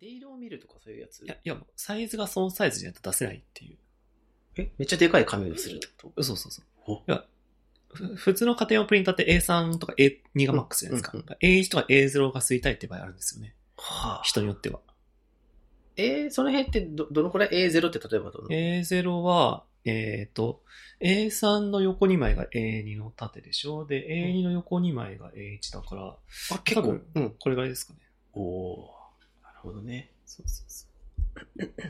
デイルを見るとかそういうやつ？いや、いや、サイズがそのサイズじゃないと出せないっていう。え、めっちゃでかい紙をするってこと？そうそうそう。おいやふ普通の家庭用プリンターって A3 とか A2 がマックスじゃないですか。うんうん A1 とか A0 が吸いたいって場合あるんですよね。はあ。人によっては。えー、その辺ってど、どのくらい ?A0 って例えばどの？A0 は、えっ、と、A3 の横2枚が A2 の縦でしょ？で、A2 の横2枚が A1 だから、あ、結構。うん。これぐらいですかね。おおほどね。そうそうそ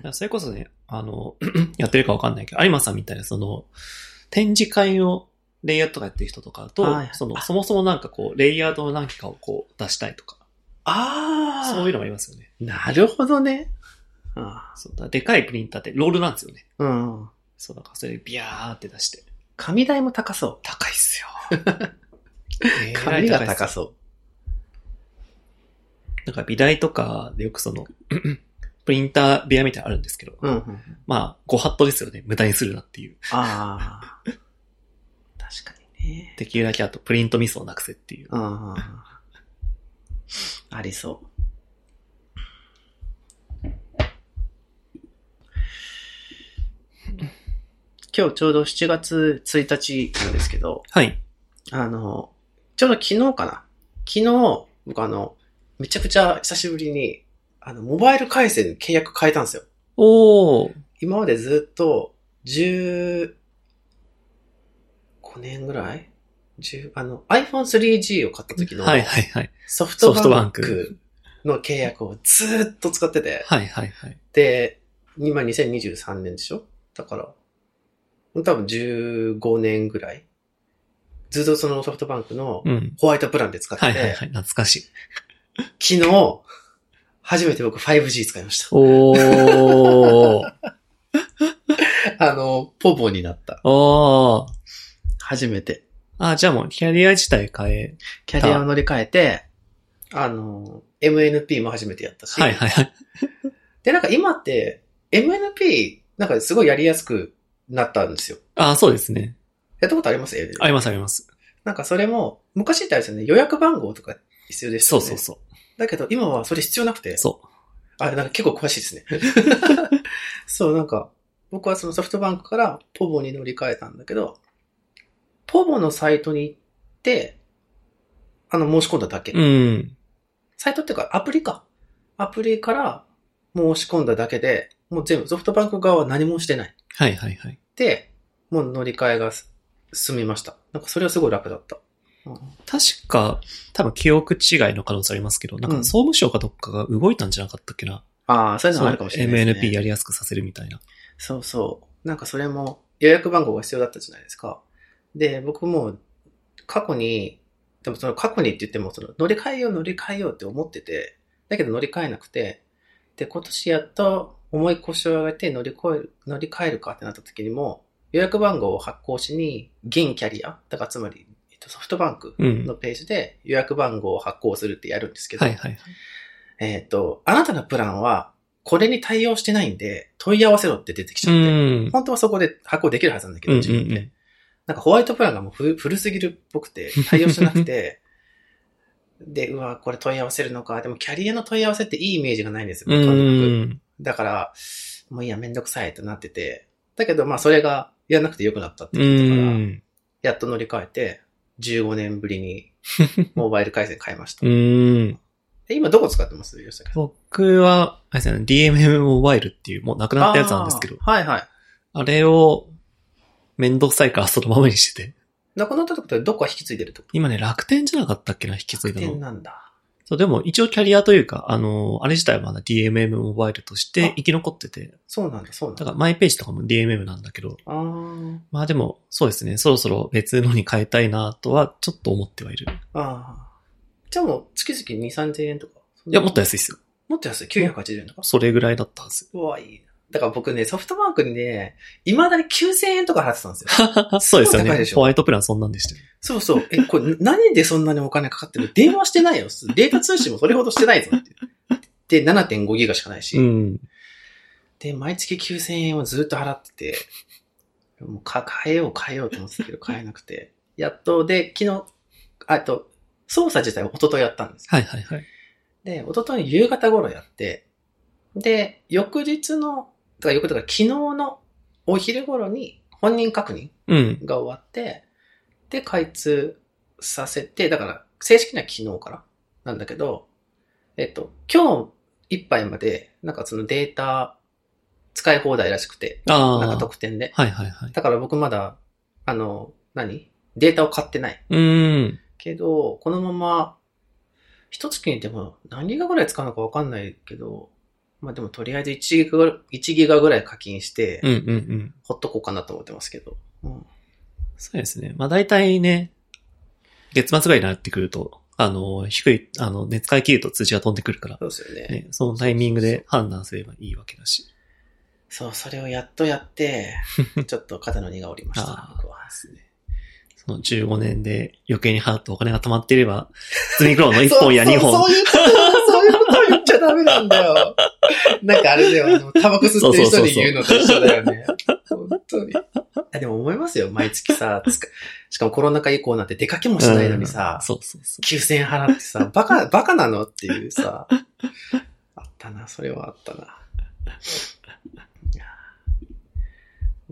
う。それこそね、あの、やってるかわかんないけど、有馬さんみたいなその、展示会のレイヤーとかやってる人とかだと、はいその、あそもそもなんかこう、レイヤードの何かをこう出したいとか、ああ。そういうのがありますよね。なるほどね。あそうだでかいプリンターってロールなんですよね。あうん。そう、だからそれでビヤーって出して。紙代も高そう。高いっすよ。紙が高そう。だから美大とかでよくその、プリンター部屋みたいなのあるんですけど、うん、うん。まあ、ご法度ですよね。無駄にするなっていう。ああ。確かにね。できるだけあとプリントミスをなくせっていう。うん。ありそう。今日ちょうど7月1日なんですけど、はい。あの、ちょうど昨日かな昨日、僕あの、めちゃくちゃ久しぶりに、あの、モバイル回線契約変えたんですよ。おー。今までずっと、15年ぐらい ?10、あの、iPhone3G を買った時の、はいはいはい。ソフトバンクの契約をずーっと使ってて、はいはいはい。で、今2023年でしょ？だから、多分15年ぐらい、ずっとそのソフトバンクのうん。ホワイトプランで使ってて、はいはいはい。懐かしい。昨日、初めて僕 5G 使いました。おー。あの、ポボになった。おー。初めて。あ、じゃあもうキャリア自体変え。キャリアを乗り換えて、あの、MNP も初めてやったし、はいはいはい。で、なんか今って、MNP、なんかすごいやりやすくなったんですよ。あ、そうですね。やったことあります？ありますあります。なんかそれも、昔ってあれですよね、予約番号とか必要ですよね。そうそうそう。だけど今はそれ必要なくて、そう。あ、なんか結構詳しいですね。そう、なんか、僕はそのソフトバンクからポボに乗り換えたんだけど、ポボのサイトに行って、あの、申し込んだだけ。うん。サイトっていうか、アプリか。アプリから申し込んだだけで、もう全部ソフトバンク側は何もしてない。はいはいはい。で、もう乗り換えがす済みました。なんかそれはすごい楽だった。うん確か、多分記憶違いの可能性ありますけど、なんかうん総務省かどっかが動いたんじゃなかったっけな？ああ、そういうのもあるかもしれないです、ね。MNP やりやすくさせるみたいな。そうそう。なんかそれも予約番号が必要だったじゃないですか。で、僕も過去に、でもその過去にって言ってもその乗り換えよう乗り換えようって思ってて、だけど乗り換えなくて、で、今年やっと重い腰を上げて乗り越える、乗り換えるかってなった時にも、予約番号を発行しに、現キャリア、だからつまり、と、ソフトバンクうん。のページで予約番号を発行するってやるんですけど、はいはいはい。えっ、と、あなたのプランはこれに対応してないんで問い合わせろって出てきちうゃって、ん。本当はそこで発行できるはずなんだけど、うん自分で。うんうんなんかホワイトプランがもう古古すぎるっぽくて、対応してなくて、で、うわ、これ問い合わせるのか。でもキャリアの問い合わせっていいイメージがないんですよ、うとにかくん。だから、もういいや、めんどくさいとなってて。だけど、まあそれがやらなくてよくなったってう聞いたから、ん。やっと乗り換えて、15年ぶりに モバイル回線買いました。うん。え今どこ使ってます？僕は、あれですね、DMM モバイルっていう、もうなくなったやつなんですけど、はいはい。あれを、めんどくさいからそのままにしてて。なくなったってことはどこか引き継いでると？今ね、楽天じゃなかったっけな、引き継いだ点の。なんだ。そう、でも一応キャリアというか、あの、あれ自体はまだ DMM モバイルとして生き残ってて、そうなんだ、そうなんだ。だからマイページとかも DMM なんだけど、あーまあでも、そうですね、そろそろ別のに変えたいなとはちょっと思ってはいる。あー。じゃあもう月々2、3000円とかいや、もっと安いっすよ。もっと安い？980円とか。それぐらいだったはず。うわ、いい。だから僕ね、ソフトバンクにね、未だに9000円とか払ってたんですよ。そうですよねホワイトプランそんなんでしたよ。そうそう。え、これ何でそんなにお金かかってる電話してないよ。データ通信もそれほどしてないぞって。で、7.5ギガしかないし。うん。で、毎月9000円をずっと払ってて、もうか変えよう変えようと思ってたけど変えなくて。やっと、で、昨日、あと、操作自体は一昨日やったんです。はいはいはい。で、一昨日夕方頃やって、で、翌日の、だから翌日だから昨日のお昼頃に本人確認うん。が終わって、で、開通させて、だから、正式には昨日からなんだけど、えっと、今日いっぱいまで、なんかそのデータ使い放題らしくて。なんか特典で。はいはいはい。だから僕まだ、あの、何？データを買ってない。うーん。けど、このまま、一月にでも何ギガぐらい使うのかわかんないけど、まあでもとりあえず1ギガぐらい、1ギガぐらい課金してうん、うんうん。ほっとこうかなと思ってますけど。うんそうですね。まあ大体ね、月末ぐらいになってくると、あの、低い、あの、ね、使い切ると通知が飛んでくるから、そうですよね。ね、そのタイミングで判断すればいいわけだし。そう、それをやっとやって、ちょっと肩の荷が下りました、僕は。その15年で余計に払ったお金が溜まっていれば、積みクローの1本や2そう本。そういうこと、ダメなんだよ。なんかあれだよ、あの、タバコ吸ってる人に言うのと一緒だよね。本当に。あでも思いますよ、毎月さ、しかもコロナ禍以降なんて出かけもしないのにさうん、そうそうそう。9000円払ってさ、バカ、バカなのっていうさ、あったな、それはあったな。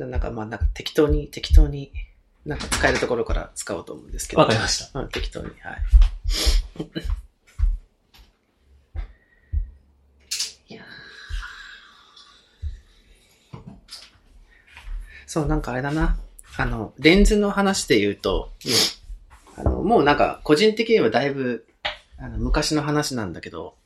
なんかまあなんか適当に、適当に、なんか使えるところから使おうと思うんですけど。わかりました。うん、適当に、はい。いそう、なんかあれだな。あの、レンズの話で言うと、あの、もうなんか、個人的にはだいぶ、あの、昔の話なんだけど、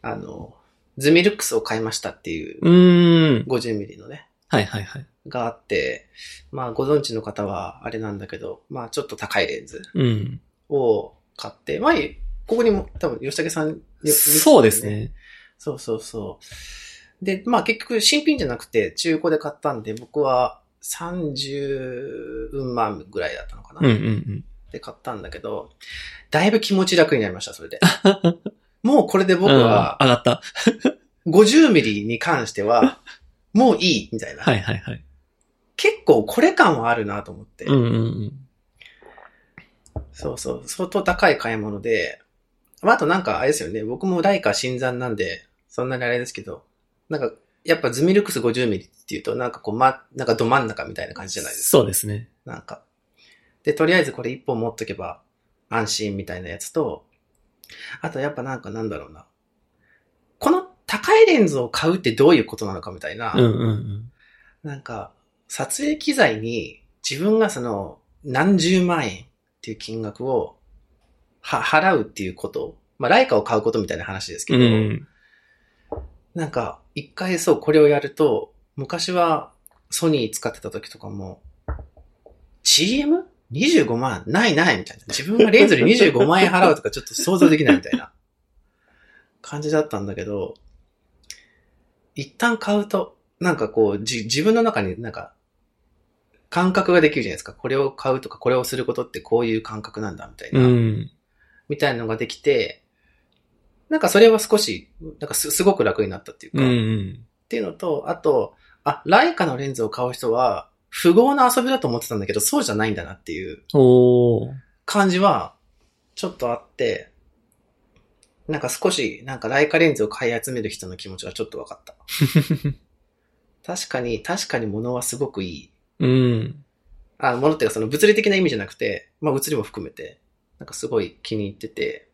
あの、ズミルックスを買いましたっていう、うーん。50ミリのね、はいはいはい。があって、まあ、ご存知の方はあれなんだけど、まあ、ちょっと高いレンズうん。を買って、前、ここにも多分、吉武さんに、そうです。ね。そうそうそう。で、まあ結局新品じゃなくて中古で買ったんで、僕は30万ぐらいだったのかな。うんうんうん。で買ったんだけど、だいぶ気持ち楽になりました、それで。もうこれで僕はうん上がった。50ミリに関しては、もういい、みたいな。はいはいはい。結構これ感はあるなと思って。うんうんうん。そうそう、相当高い買い物で、まあ、あとなんかあれですよね、僕もライカ新参なんで、そんなにあれですけど、なんか、やっぱズミルクス50ミリっていうと、なんかこう、ま、なんかど真ん中みたいな感じじゃないですか。そうですね。なんか。で、とりあえずこれ一本持っとけば安心みたいなやつと、あとやっぱなんかなんだろうな。この高いレンズを買うってどういうことなのかみたいな。うんうんうん。なんか、撮影機材に自分がその何十万円っていう金額をは払うっていうこと。まあ、ライカを買うことみたいな話ですけうど、ん。なんか、一回そう、これをやると、昔はソニー使ってた時とかも、CM?25 万？ないないみたいな。自分がレンズで25万円払うとかちょっと想像できないみたいな感じだったんだけど、一旦買うと、なんかこう、じ、自分の中になんか、感覚ができるじゃないですか。これを買うとか、これをすることってこういう感覚なんだ、みたいな。うん。みたいなのができて、なんかそれは少し、なんかすすごく楽になったっていうか、うんうっん。ていうのと、あと、あ、ライカのレンズを買う人は、不合な遊びだと思ってたんだけど、そうじゃないんだなっていう。感じは、ちょっとあって、なんか少し、なんかライカレンズを買い集める人の気持ちはちょっと分かった。確かに、確かに物はすごくいい。うん。あ、物っていうかその物理的な意味じゃなくて、まあ物理も含めて、なんかすごい気に入ってて、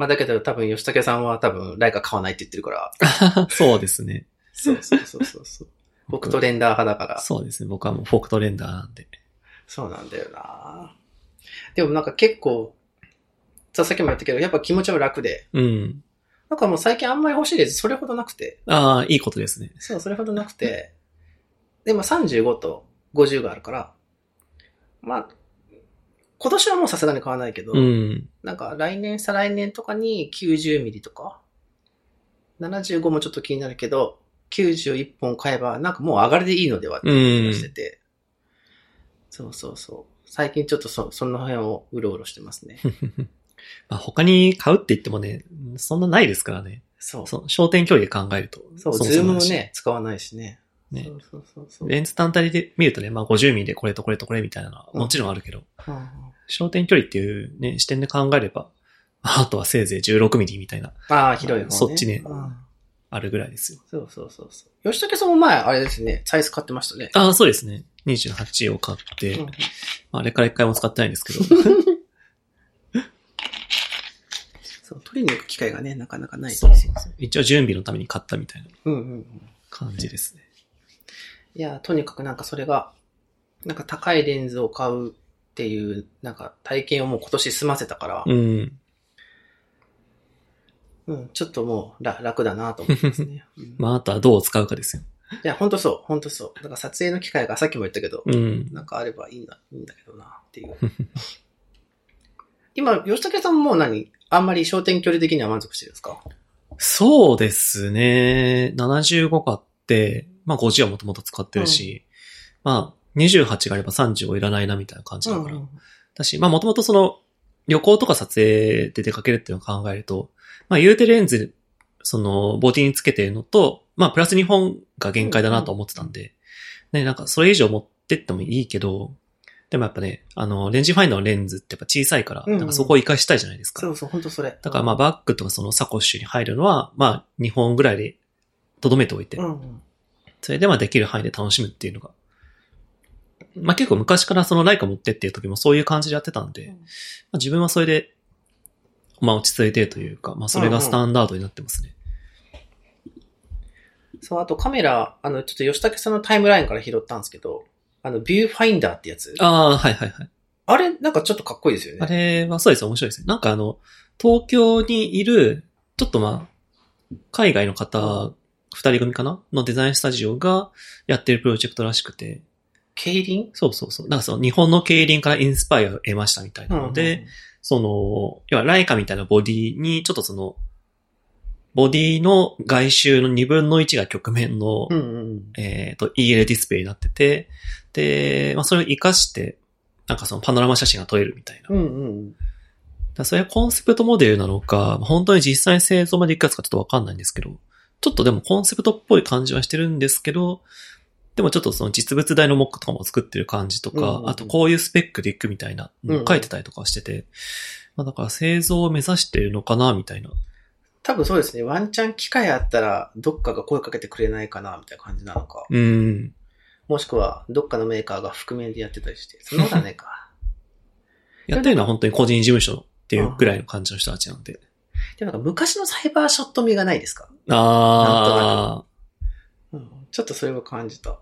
まあだけど多分吉武さんは多分ライカ買わないって言ってるから、そうですね。そうそうそうそうそう。フォクトレンダー派だから、そうですね。僕はもうフォクトレンダーなんで。そうなんだよなでもなんか結構、ささっきも言ったけど、やっぱ気持ちは楽で、うん。なんかもう最近あんまり欲しいです。それほどなくて、ああ、いいことですね。そう、それほどなくて、で、まあ35と50があるから、まあ、今年はもうさすがに買わないけど、うん。なんか来年、再来年とかに90ミリとか、75もちょっと気になるけど、91本買えば、なんかもう上がりでいいのではって気がしてて、そうそうそう。最近ちょっとそ、その辺をうろうろしてますね。まあ、他に買うって言ってもね、そんなないですからね。そう。そう、焦点距離で考えると。そう、もズームも。ね、使わないしね。ねそうそうそうそう。レンズ単体で見るとね、まあ50ミリでこれとこれとこれみたいなのはもちろんあるけど、うんうん焦点距離っていうね、視点で考えれば、あとはせいぜい16ミリみたいな。ああ、広い方ね。そっちねうんあるぐらいですよ。そうそうそうそう。吉武さんも前、あれですね、サイズ買ってましたね。ああ、そうですね。28を買って、うんまあ、あれから一回も使ってないんですけど。そう、取りに行く機会がね、なかなかない。そうそうそう。一応準備のために買ったみたいなうんうんうん。いや、とにかくなんかそれが、なんか高いレンズを買うっていう、なんか体験をもう今年済ませたから、うん。うん、ちょっともうら楽だなと思ってますね。うんまあ、あとはどう使うかですよ。いや、ほんとそう、ほんとそう。だから撮影の機会がさっきも言ったけど、うん。なんかあればいいな、いいんだけどな、っていう。今、吉武さんも何？あんまり焦点距離的には満足してるんですか？そうですね。75買って、まあ50はもともと使ってるし、まあ28があれば35いらないなみたいな感じだから。だし、まあもともとその旅行とか撮影で出かけるっていうのを考えると、まあ言うてレンズ、そのボディにつけてるのと、まあプラス2本が限界だなと思ってたんで、ね、なんかそれ以上持ってってもいいけど、でもやっぱね、あの、レンジファインダーのレンズってやっぱ小さいから、うんうんなんかそこを活かしたいじゃないですか。そうそう、ほんとそれ。だからまあバッグとかそのサコッシュに入るのは、まあ2本ぐらいで留めておいて、うんうん。それでまあできる範囲で楽しむっていうのが。まあ結構昔からそのライカ持ってっていう時もそういう感じでやってたんで、うんまあ、自分はそれで、まあ落ち着いてるというか、まあそれがスタンダードになってますね。そう、あとカメラ、あの、ちょっと吉武さんのタイムラインから拾ったんですけど、あの、ビューファインダーってやつ。あああ、はいはいはい。れ、なんかちょっとかっこいいですよね。あれはそうです面白いですね。なんかあの、東京にいる、ちょっとまあ、海外の方、二人組かな？のデザインスタジオがやってるプロジェクトらしくて、競輪？そうそうそう。なんかその日本の競輪からインスパイアを得ましたみたいなので、その、要はライカみたいなボディに、ちょっとその、ボディの外周の2分の1が曲面の、うんうんうん。えっ、と、EL ディスプレイになってて、で、まあそれを活かして、なんかそのパノラマ写真が撮れるみたいな。うんうん。らそれはコンセプトモデルなのか、本当に実際に製造までいくかつかちょっとわかんないんですけど、ちょっとでもコンセプトっぽい感じはしてるんですけど、でもちょっとその実物大のモックとかも作ってる感じとか、うんうんうんあとこういうスペックでいくみたいなのを書いてたりとかしてて、まあだから製造を目指してるのかな、みたいな。多分そうですね。ワンチャン機会あったら、どっかが声かけてくれないかな、みたいな感じなのか。うん。もしくは、どっかのメーカーが覆面でやってたりして。そんなことはねえか。やってるのは本当に個人事務所っていうぐらいの感じの人たちなんで。でもなんか昔のサイバーショット味がないですか？あうん、ちょっとそれを感じた。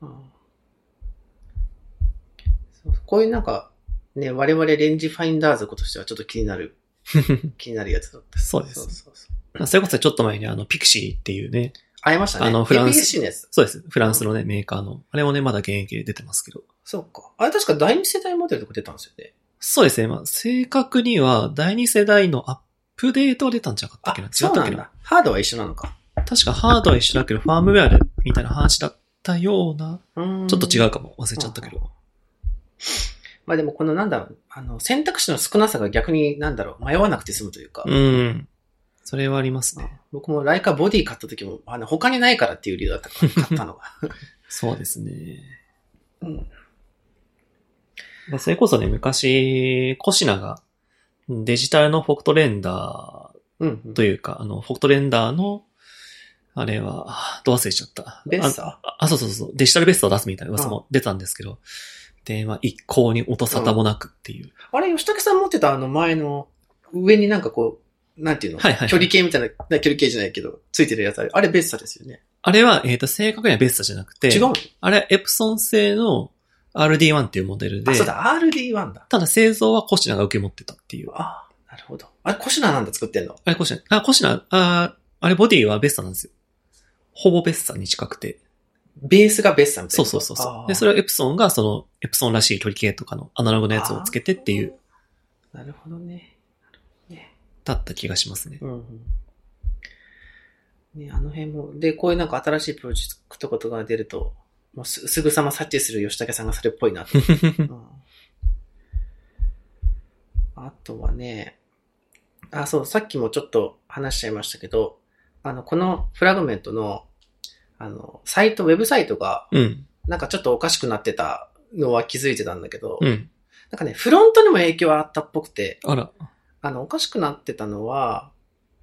うんそうこういうなんか、ね、我々レンジファインダー族としてはちょっと気になる、ー。気になるやつだった。そうですそうそうそう。それこそちょっと前にあの、ピクシーっていうね、会いましたね。あのフランスのやつ。そうです。フランスのね、メーカーの。あれもね、まだ現役で出てますけど。そうか。あれ確か第二世代モデルとか出たんですよね。そうですね。まあ、正確には、第二世代のアップデートが出たんじゃなかったっけな？違ったっけな？ハードは一緒なのか。確かハードは一緒だけど、ファームウェアで、みたいな話だったような。ちょっと違うかも。忘れちゃったけど。まあでもこのなんだろう、あの、選択肢の少なさが逆になんだろう、迷わなくて済むというか。うん。それはありますね。僕もライカボディ買った時も、あの、他にないからっていう理由だったから、買ったのが。そうですね。うん。でそれこそね、昔、コシナがデジタルのフォクトレンダうん、ーというか、あの、フォクトレンダーの、あれは、あど忘れしちゃった。ベッサああ、そうそうそう。デジタルベストを出すみたいな噂も出たんですけど、で、まあ、一向に音沙汰もなくっていう。あれ、吉武さん持ってたあの前の、上になんかこう、なんていうの、はいはいはい距離計みたいな、な距離計じゃないけど、ついてるやつあれ、あれベッサですよね。あれは、えっ、と、正確にはベストじゃなくて、違うの？あれはエプソン製の RD1 っていうモデルであ、、そうだ、RD1 だ。ただ製造はコシナが受け持ってたっていう。ああ、なるほど。あれ、コシナなんだ作ってんの？あれコシナ、あ、コシナ、あ、あれボディはベストなんですよ。ほぼベストに近くて。ベースがベッサみたいな。そうそうそう。で、それをエプソンがその、エプソンらしい距離計とかのアナログのやつをつけてっていう、。なるほどね。ねだった気がしますね。うんうん。ね、あの辺も、で、こういうなんか新しいプロジェクトことが出ると、もうすすぐさま察知する吉武さんがそれっぽいなと。うんあとはね、あ、そう、さっきもちょっと話しちゃいましたけど、あの、このフラグメントの、あの、サイト、ウェブサイトが、うん。なんかちょっとおかしくなってたのは気づいてたんだけど、うん。なんかね、フロントにも影響あったっぽくて、あら。あの、おかしくなってたのは、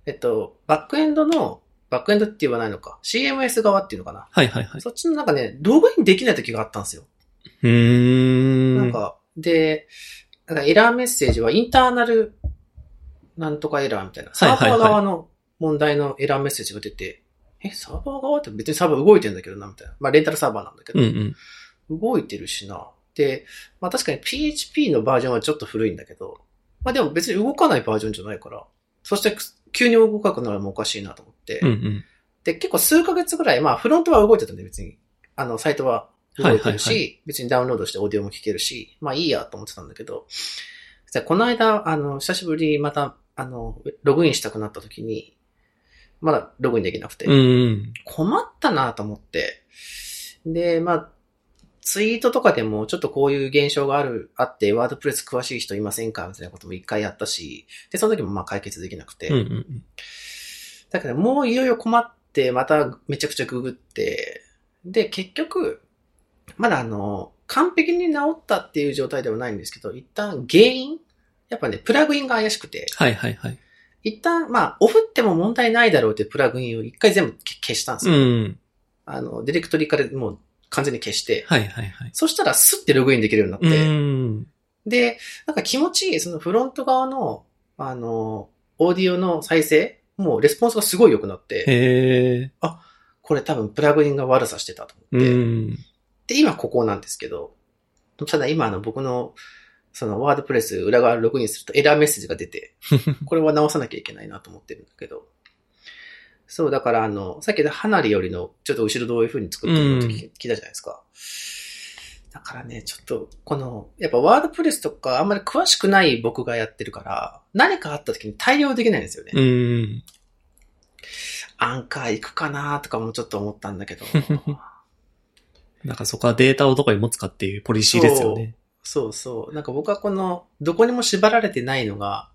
えっと、バックエンドのバックエンドって言わないのか。CMS 側っていうのかな。はいはいはい。そっちのなんかね、ログインできない時があったんですよ。うーん。なんか、で、なんかエラーメッセージはインターナルなんとかエラーみたいな。サーバー側の問題のエラーメッセージが出て、え、サーバー側って別にサーバー動いてんだけどな、みたいな。まあレンタルサーバーなんだけど、うんうん。動いてるしな。で、まあ確かに PHP のバージョンはちょっと古いんだけど、まあでも別に動かないバージョンじゃないから、そして急に動かなくなるのもおかしいなと思って、うんうん。で、結構数ヶ月ぐらい、まあフロントは動いてたんで別に、あの、サイトは動いてるし、はいはい。別にダウンロードしてオーディオも聞けるし、まあいいやと思ってたんだけど、じゃあこの間、あの、久しぶりにまた、あの、ログインしたくなった時に、まだログインできなくて、うんうん。困ったなと思って、で、まあ、ツイートとかでもちょっとこういう現象がある、あって、ワードプレス詳しい人いませんか？みたいなことも一回やったし、で、その時もまあ解決できなくて、うんうんうん。だからもういよいよ困って、まためちゃくちゃググって、で、結局、まだあの、完璧に治ったっていう状態ではないんですけど、一旦原因やっぱね、プラグインが怪しくて、はいはいはい。一旦、まあ、オフっても問題ないだろうってプラグインを一回全部消したんですうよ。ん。あの、ディレクトリからもう完全に消して、はいはいはい。そしたらスッてログインできるようにうなって、ん。で、なんか気持ちいい、そのフロント側の、あの、オーディオの再生、もうレスポンスがすごい良くなって、へえ。これ多分プラグインが悪さしてたとう思って。ん。で、今ここなんですけど、ただ今あの僕の、そのワードプレス裏側ログインするとエラーメッセージが出て、これは直さなきゃいけないなと思ってるんだけど。そう、だからあの、さっきの離れよりのちょっと後ろどういう風に作ってるのって聞聞いたじゃないですか。だからね、ちょっと、この、やっぱワードプレスとかあんまり詳しくない僕がやってるから、何かあった時に対応できないんですよね。うん。アンカー行くかなとかもちょっと思ったんだけど。なんかそこはデータをどこに持つかっていうポリシーですよね。そうそう。なんか僕はこの、どこにも縛られてないのが、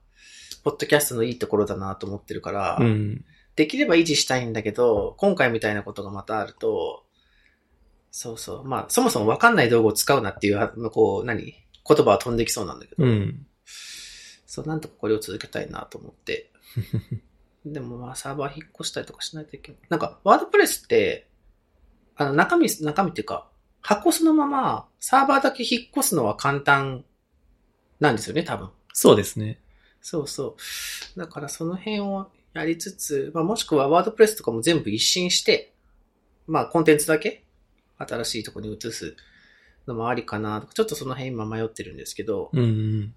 ポッドキャストのいいところだなと思ってるから、うん。できれば維持したいんだけど、今回みたいなことがまたあると、そうそう。まあ、そもそもわかんない道具を使うなっていう、こう、何？言葉は飛んできそうなんだけど、うん。そう、なんとかこれを続けたいなと思って。でもまあ、サーバー引っ越したりとかしないといけない。なんか、ワードプレスって、あの、中身、中身っていうか、箱そのまま、サーバーだけ引っ越すのは簡単なんですよね、多分。そうですね。そうそう。だからその辺をやりつつ、まあ、もしくはワードプレスとかも全部一新して、まあコンテンツだけ新しいところに移すのもありかなとか、ちょっとその辺今迷ってるんですけど、うんうん。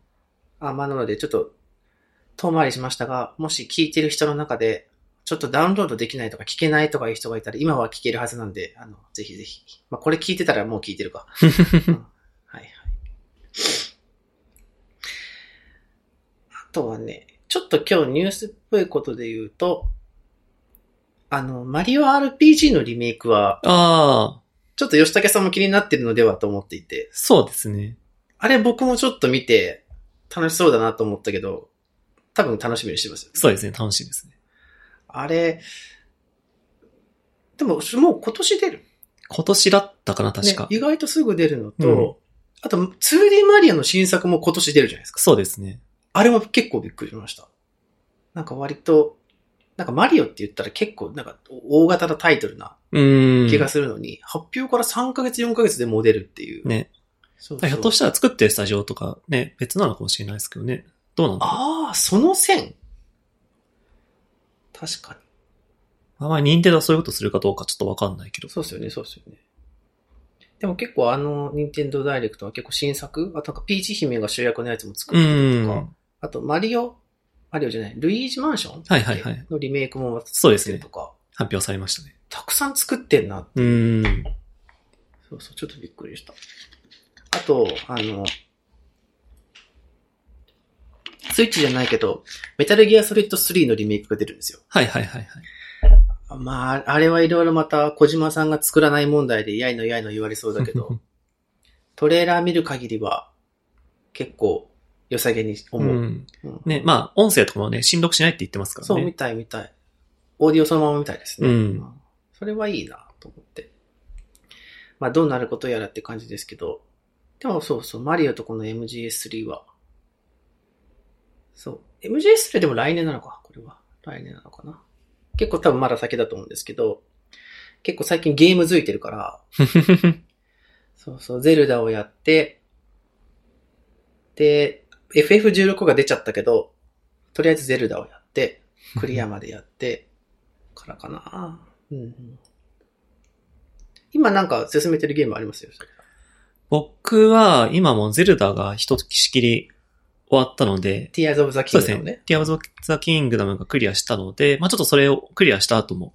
あまあなのでちょっと遠回りしましたが、もし聞いてる人の中で、ちょっとダウンロードできないとか聞けないとかいう人がいたら、今は聞けるはずなんで、あの、ぜひぜひ。まあこれ聞いてたらもう聞いてるか。うんはいはい。あとはね、ちょっと今日ニュースっぽいことで言うと、あの、マリオ RPG のリメイクは、ああ、ちょっと吉武さんも気になってるのではと思っていて、そうですね。あれ僕もちょっと見て楽しそうだなと思ったけど、多分楽しみにしてますよ。そうですね。楽しいですね。あれ、でももう今年出る？今年だったかな、確か。ね、意外とすぐ出るのと、うんあと 2D マリオの新作も今年出るじゃないですか。そうですね。あれも結構びっくりしました。なんか割と、なんかマリオって言ったら結構なんか大型なタイトルなうん。気がするのに、発表から3ヶ月4ヶ月でもう出るっていう。ね。そうそうひょっとしたら作ってるスタジオとかね、別なのかもしれないですけどね。どうなんだろう。ああ、その線確かに。あまり任天堂はそういうことするかどうかちょっとわかんないけど。そうですよね、そうですよね。でも結構あの、任天堂ダイレクトは結構新作あとなんかピーチ姫が主役のやつも作うってるとか、ん。あとマリオ、マリオじゃない、ルイージマンションはいはいはいのリメイクもそうですね作ってるとか、発表されましたね。たくさん作ってんな。うん。そうそう、ちょっとびっくりした。あと、あの、スイッチじゃないけど、メタルギアソリッド3のリメイクが出るんですよ。はいはいはいはい。まあ、あれはいろいろまた小島さんが作らない問題でやいのやいの言われそうだけど、トレーラー見る限りは結構良さげに思う。うん。うんね、まあ、音声とかもね、振読しないって言ってますからね。そう、見たい見たい。オーディオそのまま見たいですね。うんそれはいいなと思って。まあ、どうなることやらって感じですけど、でもそうそう、マリオとこの MGS3 は、そう、MGS3 でも来年なのか、これは。来年なのかな。結構多分まだ先だと思うんですけど、結構最近ゲームづいてるから、そうそう、ゼルダをやって、で、FF16 が出ちゃったけど、とりあえずゼルダをやって、クリアまでやって、からかな。うんうん、今なんか進めてるゲームありますよ。僕は今もうゼルダが一月しきり終わったので、Tears of the そうです Kingdom ねね。。ティアーズ・オブ・ザ・キングダムがクリアしたので、まあちょっとそれをクリアした後も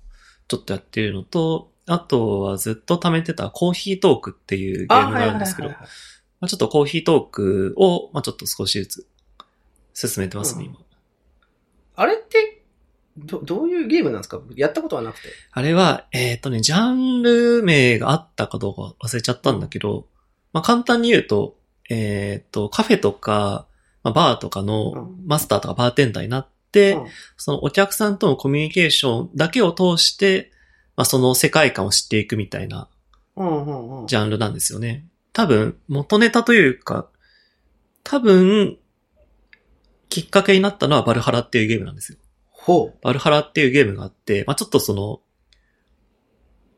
ちょっとやってるのと、あとはずっと貯めてたコーヒートークっていうゲームがあるんですけど、ちょっとコーヒートークを、まあちょっと少しずつ進めてますね、うん今。あれって、ど、どういうゲームなんですか？やったことはなくて。あれは、えっ、とね、ジャンル名があったかどうか忘れちゃったんだけど、まあ簡単に言うと、えっ、と、カフェとか、まあ、バーとかのうんマスターとかバーテンダーになって、うんそのお客さんとのコミュニケーションだけを通して、まあ、その世界観を知っていくみたいな。ジャンルなんですよね。多分、元ネタというか、多分、きっかけになったのはバルハラっていうゲームなんですよ。ほう。バルハラっていうゲームがあって、まあ、ちょっとその、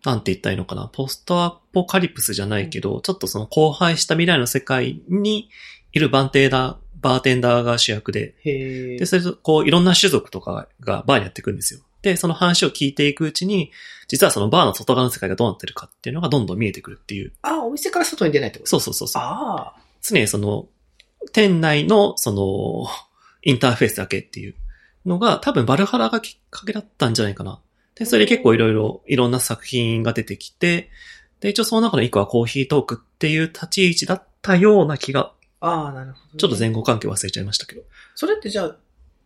なんて言ったらいいのかな、ポストアポカリプスじゃないけど、ちょっとその荒廃した未来の世界にいるバンテーダー、バーテンダーが主役で、で、。それと、こう、いろんな種族とかがバーにやってくるんですよ。で、その話を聞いていくうちに、実はそのバーの外側の世界がどうなってるかっていうのがどんどん見えてくるっていう。あ、お店から外に出ないってこと？そうそうそうそう。ああ。常にその、店内の、その、インターフェースだけっていうのが、多分バルハラがきっかけだったんじゃないかな。で、それで結構いろいろ、いろんな作品が出てきて、で、一応その中の一個はコーヒートークっていう立ち位置だったような気が、ああ、なるほどね、ちょっと前後関係忘れちゃいましたけど。それってじゃあ、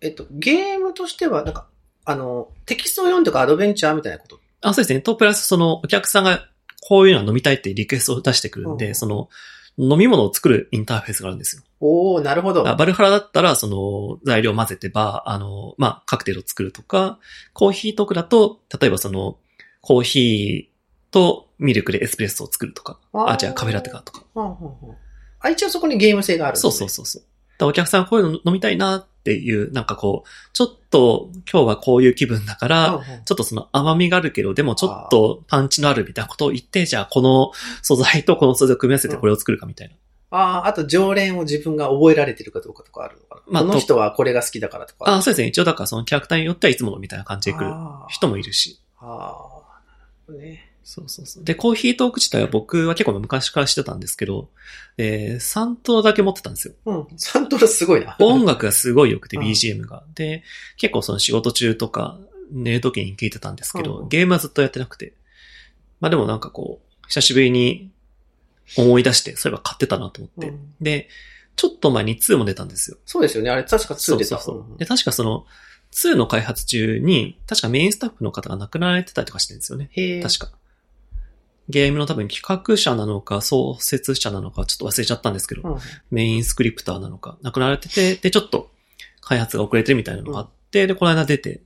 えっと、ゲームとしては、なんか、あの、テキストを読んでかアドベンチャーみたいなこと？あ、そうですね。と、プラスその、お客さんがこういうのは飲みたいってリクエストを出してくるんで、うんその、飲み物を作るインターフェースがあるんですよ。おおなるほど。あバルハラだったら、その、材料を混ぜてば、あの、まあ、カクテルを作るとか、コーヒートークだと、例えばその、コーヒーとミルクでエスプレッソを作るとか、あじゃあカフェラテかとか。あ、一応そこにゲーム性があるそねうそうそうそう。お客さんこういうの飲みたいなっていう、なんかこう、ちょっと今日はこういう気分だから、ちょっとその甘みがあるけど、でもちょっとパンチのあるみたいなことを言って、じゃあこの素材とこの素材を組み合わせてこれを作るかみたいな。ああ、あと常連を自分が覚えられてるかどうかとかあるのかな。まあこの人はこれが好きだからとか。ああ、そうですね。一応だからそのキャラクターによってはいつものみたいな感じで来る人もいるし。ああ、なるほどね。そうそうそう。で、コーヒートーク自体は僕は結構昔からしてたんですけど、えー、3頭だけ持ってたんですよ。うん。サントラすごいな。音楽がすごい良くてうん BGM が。で、結構その仕事中とか寝る時に聞いてたんですけうど、んゲームはずっとやってなくて。まあでもなんかこう、久しぶりに思い出して、そういえば買ってたなと思って。うんで、ちょっと前に2も出たんですよ。そうですよね。あれ確か2出た。そうそうそううんで、確かその、2の開発中に、確かメインスタッフの方が亡くなられてたりとかしてるんですよね。へえ。確か。ゲームの多分企画者なのか、創設者なのか、ちょっと忘れちゃったんですけど、うん。メインスクリプターなのか、亡くなられてて、で、ちょっと開発が遅れてるみたいなのがあって、で、この間出て、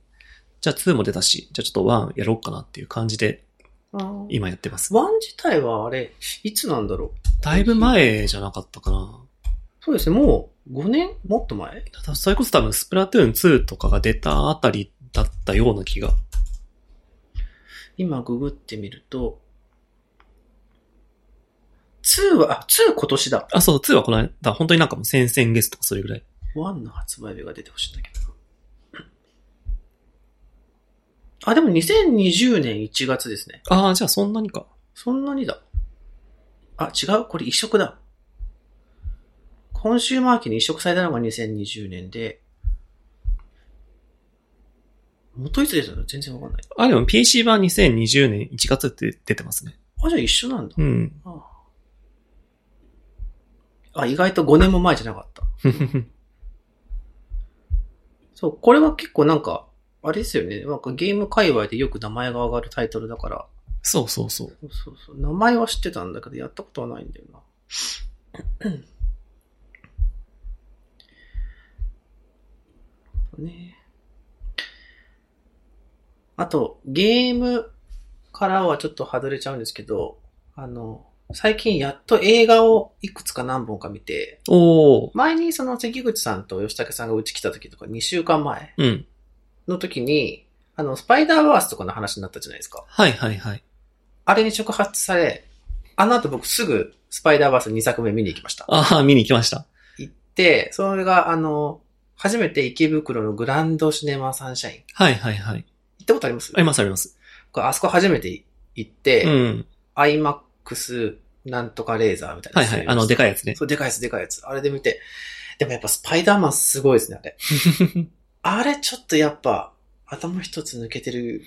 じゃあ2も出たし、じゃあちょっと1やろうかなっていう感じで、今やってます。ワン自体はあれ、いつなんだろう？だいぶ前じゃなかったかな。そうですね。もう5年？もっと前？ただそれこそ多分スプラトゥーン2とかが出たあたりだったような気が。今ググってみると、2は、あ、2今年だ。あ、そう、2はこの間、本当になんかもう先々月とかそれぐらい。1の発売日が出てほしいんだけど。あ、でも2020年1月ですね。ああ、じゃあそんなにか。そんなにだ。あ、違う？これ移植だ。コンシューマー機に移植されたのが2020年で、元いつですよ全然わかんない。あ、でも PC 版2020年1月って出てますね。あ、じゃあ一緒なんだ。うん。ああ、意外と5年も前じゃなかった。そう、これは結構なんか、あれですよね。なんかゲーム界隈でよく名前が上がるタイトルだから、そうそうそう。そうそうそう。名前は知ってたんだけど、やったことはないんだよな。ねあと、ゲームからはちょっと外れちゃうんですけど、あの、最近やっと映画をいくつか何本か見て、おー。前にその関口さんと吉武さんがうち来た時とか2週間前うん。の時に、あの、スパイダーバースとかの話になったじゃないですか。はいはいはい。あれに触発され、あの後僕すぐスパイダーバース2作目見に行きました。ああ、見に行きました。行って、それがあの、初めて池袋のグランドシネマサンシャイン。はいはいはい。行ったことあります？ありますあります。あそこ初めて行って、うん。IMAX なんとかレーザーみたいな。はいはい。あの、でかいやつね。そう、でかいやつ、でかいやつ。あれで見て。でもやっぱスパイダーマンすごいですね、あれ。あれちょっとやっぱ、頭一つ抜けてる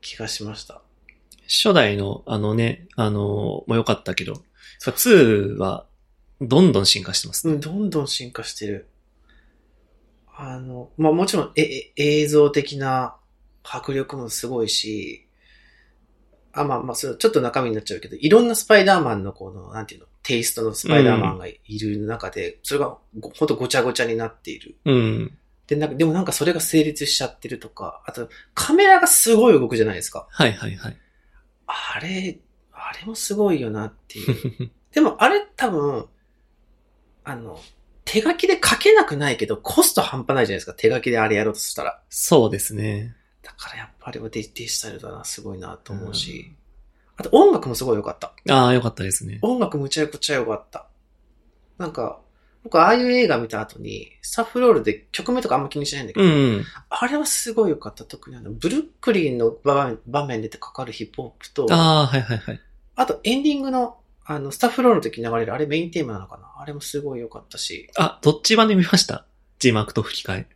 気がしました。初代の、あのね、あの、も良かったけど、2は、どんどん進化してますね。うん、どんどん進化してる。あの、まあもちろん、え、え映像的な迫力もすごいし、あ、まあまあ、それちょっと中身になっちゃうけど、いろんなスパイダーマンのこの、なんていうの、テイストのスパイダーマンがいる中で、それがごほんとごちゃごちゃになっている。うん。で、なんか、でもなんかそれが成立しちゃってるとか、あと、カメラがすごい動くじゃないですか。はいはいはい。あれ、あれもすごいよなっていう。でもあれ多分、あの、手書きで書けなくないけど、コスト半端ないじゃないですか。手書きであれやろうとしたら。そうですね。だからやっぱりデデジタルだな、すごいなと思うし。あと音楽もすごい良かった。ああ、よかったですね。音楽むちゃくちゃ良かった。なんか、僕ああいう映画見た後に、スタッフロールで曲名とかあんま気にしないんだけど、うん。あれはすごい良かった。特にあの、ブルックリンの場面場面でかかるヒップホップと、ああ、はいはいはい。あとエンディングの、あの、スタッフロールの時に流れる、あれメインテーマなのかなあれもすごい良かったし。あ、どっち版で見ました？字幕と吹き替え。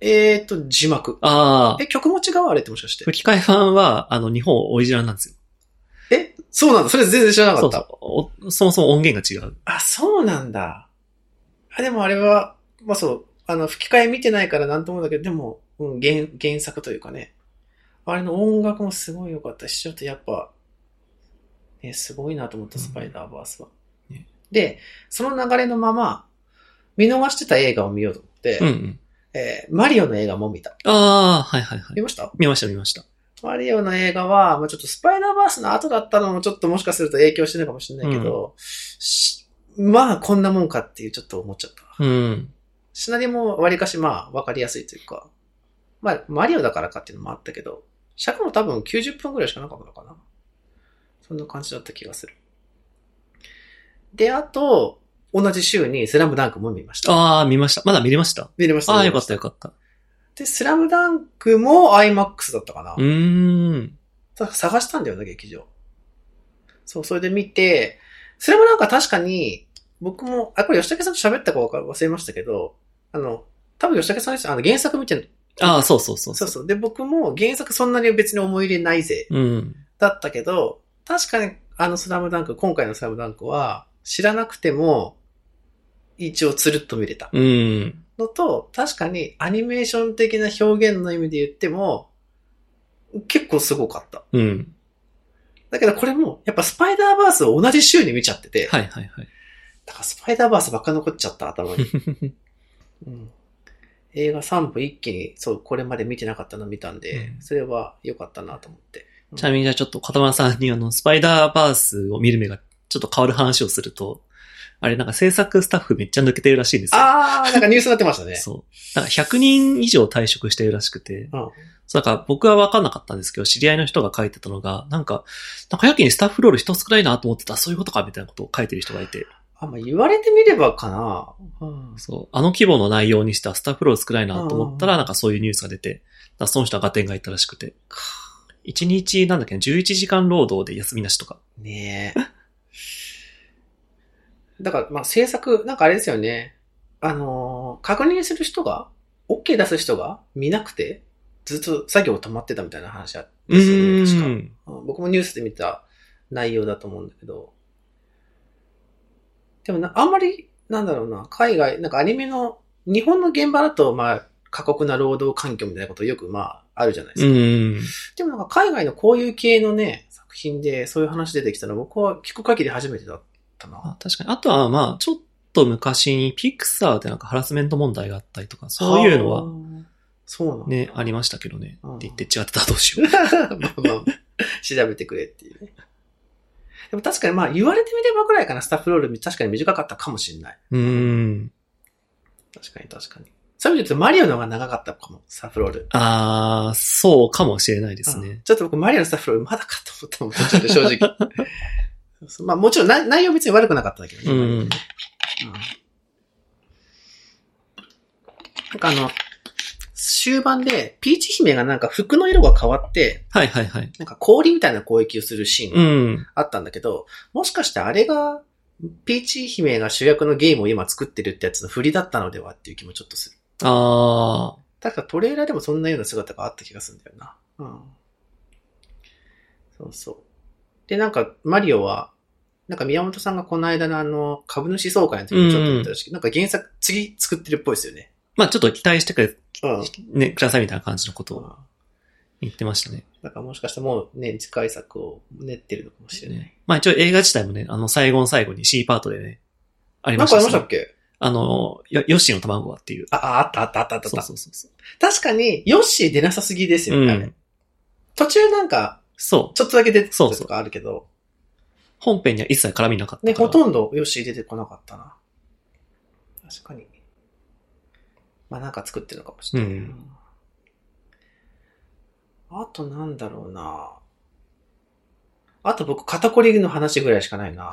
えーと、字幕。ああ、え、曲も違うあれってもしかして？吹き替え版は、あの、日本オリジナルなんですよ。え？そうなんだ。それ全然知らなかった。そうおそもそも音源が違う。あ、そうなんだ。あ、でもあれは、まあそう、あの、吹き替え見てないからなんともだけど、でも、うん、原、原作というかね。あれの音楽もすごい良かったし、ちょっとやっぱ、ね、すごいなと思った、スパイダーバースは。ねで、その流れのまま、見逃してた映画を見ようと思って、うんうん。えーマリオの映画も見た。ああ、はいはいはい見。ました？見ました見ました。マリオの映画は、まあちょっとスパイダーバースの後だったのもちょっともしかすると影響してるかもしれないけど、しまあこんなもんかっていうちょっと思っちゃった。うん。シナリオも割かしまあわかりやすいというか、まあマリオだからかっていうのもあったけど、尺も多分90分くらいしかなかったのかな。そんな感じだった気がする。で、あと、同じ週にスラムダンクも見ました。ああ、見ました。まだ見れました？見れましたああ、よかったよかった。で、スラムダンクも IMAX だったかな。うーん。さ探したんだよな、劇場。そう、それで見て、それもなんか確かに、僕も、あ、これ吉武さんと喋ったか忘れましたけど、あの、多分吉武さんですあの原作見てる。ああ、そうそうそう。そうそう。で、僕も原作そんなに別に思い入れないぜ、うん。だったけど、確かにあのスラムダンク、今回のスラムダンクは、知らなくても、一応つるっと見れた。うん。のと、確かにアニメーション的な表現の意味で言っても、結構すごかった。うん。だけどこれも、やっぱスパイダーバースを同じ週に見ちゃってて、はいはいはい。だからスパイダーバースばっか残っちゃった、頭に。うん、映画3部一気に、そう、これまで見てなかったの見たんで、うんそれは良かったなと思って。ちなみにじゃあちょっと片村さんにあの、スパイダーバースを見る目がちょっと変わる話をすると、あれなんか制作スタッフめっちゃ抜けてるらしいんですよ。あー、なんかニュースになってましたね。そう。なんか100人以上退職してるらしくて、うん。そうだから僕は分かんなかったんですけど、知り合いの人が書いてたのが、なんか、なんかやけにスタッフロール人少ないなと思ってた、そういうことかみたいなことを書いてる人がいて、あ、まあ、言われてみればかな。うん。そう、あの規模の内容にしてはスタッフロール少ないなと思ったら、うんなんかそういうニュースが出て、だその人は合点がいったらしくて、1日なんだっけ、11時間労働で休みなしとか。ねえ。だから、まあ、制作、なんかあれですよね。あのー確認する人が、OK 出す人が見なくて、ずっと作業止まってたみたいな話あうですよね、確か。僕もニュースで見た内容だと思うんだけど。でもな、あんまり、なんだろうな、海外、なんかアニメの、日本の現場だと、まあ、過酷な労働環境みたいなことよく、まあ、あるじゃないですうか。ん。でもなんか海外のこういう系のね、作品でそういう話出てきたの僕は聞く限り初めてだったな。あ確かに。あとはまあ、ちょっと昔にピクサーでなんかハラスメント問題があったりとか、そういうのはは、そうなんだ。ね、ありましたけどね。うんって言って違ってたらどうしよう。まあまあ、調べてくれっていうね。でも確かにまあ言われてみればぐらいかな、スタッフロール確かに短かったかもしれない。うーん。確かに確かに。そういう意味で言うとマリオの方が長かったかも、スタッフロール。あー、そうかもしれないですうんね。ちょっと僕マリオのスタッフロールまだかと思ったもん、途中で正直。まあもちろん内内容別に悪くなかったんだけどね。うん。うんなんかあの、終盤で、ピーチ姫がなんか服の色が変わって、はいはいはい。なんか氷みたいな攻撃をするシーンがうん。あったんだけど、もしかしてあれが、ピーチ姫が主役のゲームを今作ってるってやつの振りだったのではっていう気もちょっとする。あ確かトレーラーでもそんなような姿があった気がするんだよな。うん。そうそう。で、なんか、マリオは、なんか宮本さんがこの間のあの、株主総会の時にちょっと言ったらしいけど、なんか原作、次作ってるっぽいですよね。まあちょっと期待してくれ、うん。ね、くださいみたいな感じのことを言ってましたね。なんかもしかしたらもうね、次回作を練ってるのかもしれない。まあ一応映画自体もね、あの最後の最後に C パートでね、ありなんかありましたしねましたっけ？あの、よヨッシーの卵はっていう。あ、ああったあったあったあった。そうそうそう。確かに、ヨッシー出なさすぎですよね、うん。途中なんか、そう。ちょっとだけ出てたそうそうとかあるけど、本編には一切絡みなかったね。ほとんどヨッシー出てこなかったな。確かに。まあなんか作ってるのかもしれない。うんあとなんだろうな。あと僕、肩こりの話ぐらいしかないな。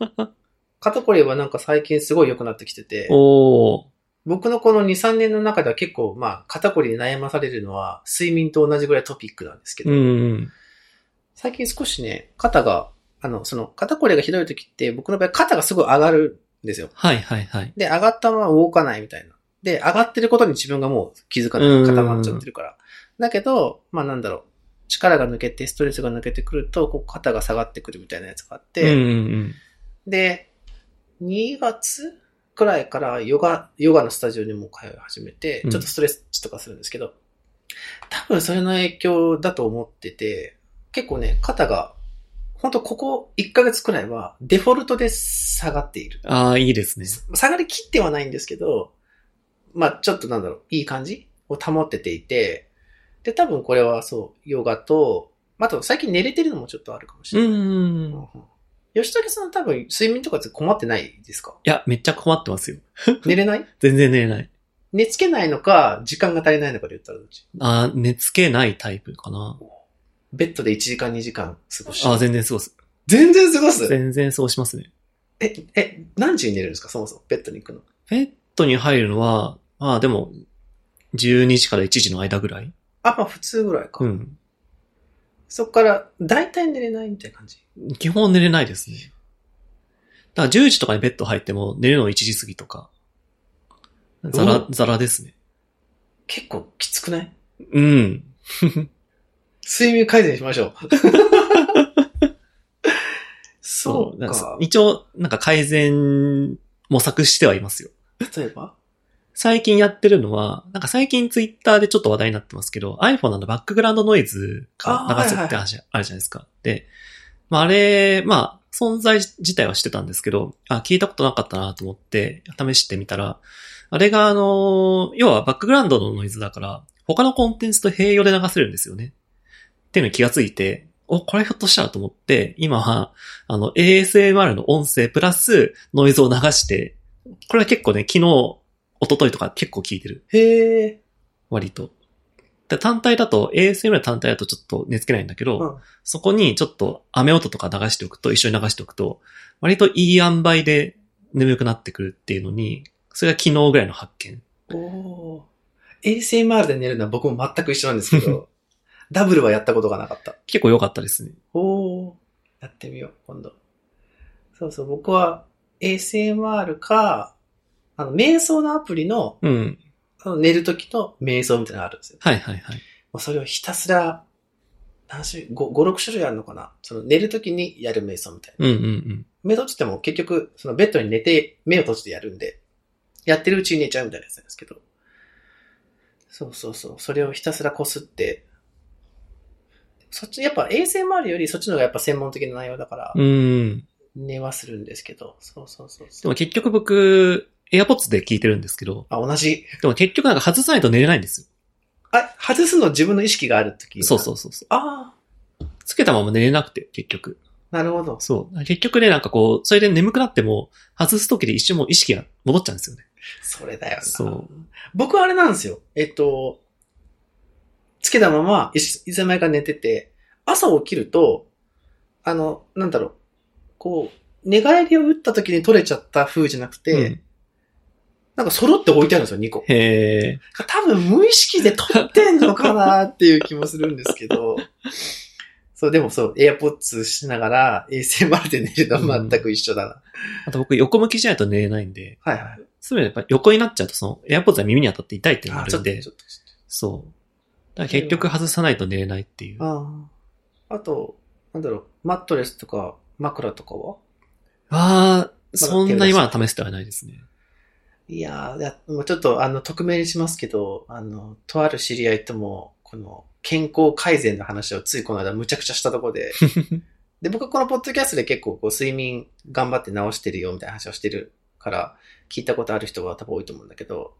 肩こりはなんか最近すごい良くなってきてて、おー。僕のこの2、3年の中では結構、まあ、肩こりに悩まされるのは、睡眠と同じぐらいトピックなんですけど、うん。最近少しね、肩が、あの、その、肩こりがひどい時って、僕の場合肩がすごい上がるんですよ。はいはいはい。で、上がったまま動かないみたいな。で、上がってることに自分がもう気づかない。固まっちゃってるから。だけど、まあなんだろう。力が抜けて、ストレスが抜けてくると、こう肩が下がってくるみたいなやつがあって、うんうんで、2月くらいからヨガ、ヨガのスタジオにも通い始めてう、んちょっとストレッチとかするんですけど、多分それの影響だと思ってて、結構ね、肩が、本当ここ1ヶ月くらいはデフォルトで下がっている。うん。ああ、いいですね。下がりきってはないんですけど、まあちょっとなんだろう、いい感じを保ってていて、で、多分これはそう、ヨガと、あと最近寝れてるのもちょっとあるかもしうれない。ん。い吉武さん多分睡眠とかって困ってないですか？や、めっちゃ困ってますよ。寝れない？全然寝れない。寝つけないのか、時間が足りないのかで言ったらどっち？ああ、寝つけないタイプかな。ベッドで1時間2時間過ごしああ、全然過ごす。全然過ごす？全然過ごしますね。え、え、何時に寝るんですか？そもそも、ベッドに行くの。ベッドに入るのは、まあでも、12時から1時の間ぐらいあ、まあ普通ぐらいか。うん。そっから、大体寝れないみたいな感じ？基本寝れないですね。だから10時とかにベッド入っても寝るの1時過ぎとか。ザラう、ザラですね。結構きつくない？うん。睡眠改善しましょう。そうなんか。一応、なんか改善模索してはいますよ。例えば？最近やってるのは、なんか最近ツイッターでちょっと話題になってますけど、iPhone のバックグラウンドノイズが流すって話あるじゃないですか。で、まああれ、まあ、存在自体はしてたんですけど、あ、聞いたことなかったなと思って試してみたら、あれがあの、要はバックグラウンドのノイズだから、他のコンテンツと併用で流せるんですよね。っていうのに気がついて、お、これひょっとしたらと思って、今は、あの、ASMR の音声プラスノイズを流して、これは結構ね、昨日、一昨日とか結構聞いてる。へえ。割と。で単体だと、ASMR 単体だとちょっと寝つけないんだけど、うんそこにちょっと雨音とか流しておくと、一緒に流しておくと、割といい塩梅で眠くなってくるっていうのに、それが昨日ぐらいの発見。おー ASMR で寝るのは僕も全く一緒なんですけど、ダブルはやったことがなかった。結構良かったですね。おーやってみよう、今度。そうそう、僕は ASMR か、あの、瞑想のアプリの、うん。寝る時の瞑想みたいなのがあるんですよ。はいはいはい。もうそれをひたすら、何種類、5、5 6種類あるのかな？その寝る時にやる瞑想みたいな。うんうんうん。瞑想って言っても結局、そのベッドに寝て目を閉じてやるんで、やってるうちに寝ちゃうみたいなやつなんですけど。そうそうそう。それをひたすらこすって、そっち、やっぱ ASMR よりそっちの方がやっぱ専門的な内容だから、うん。寝はするんですけど、そうそうそうでそう。も結局僕、AirPods で聞いてるんですけど、あ、同じ。でも結局なんか外さないと寝れないんですあ、外すの自分の意識があるとき。よ。そうそうそうそう。あつけたまま寝れなくて、結局。あ、なるほど。そう。結局ね、なんかこう、それで眠くなっても、外すときで一瞬もう意識が戻っちゃうんですよね。それだよな。そう。僕はあれなんですよ。えっと、つけたまま、いついつの間にか寝てて、朝起きると、あの、なんだろう、こう、寝返りを打った時に取れちゃった風じゃなくて、うんなんか揃って置いてあるんですよ、2個。へえ。多分無意識で取ってんのかなっていう気もするんですけど、そう、でもそう、AirPods しながら ASMR で寝るのは全く一緒だな。あと僕横向きじゃないと寝れないんで、はいはい。すべてやっぱ横になっちゃうとその、エアポッドが耳に当たって痛いっていうのがああ、ちょっと、るんでちょ、っと。そう。だ結局外さないと寝れないっていう。ああ。あと、なんだろう、マットレスとか枕とかは？ああ、そんな今は試してはないですね。いやーもうちょっと、あの、匿名にしますけど、あの、とある知り合いとも、この、健康改善の話をついこの間むちゃくちゃしたところで、で、僕はこのポッドキャストで結構こう睡眠頑張って直してるよみたいな話をしてるから、聞いたことある人が多分多いと思うんだけど、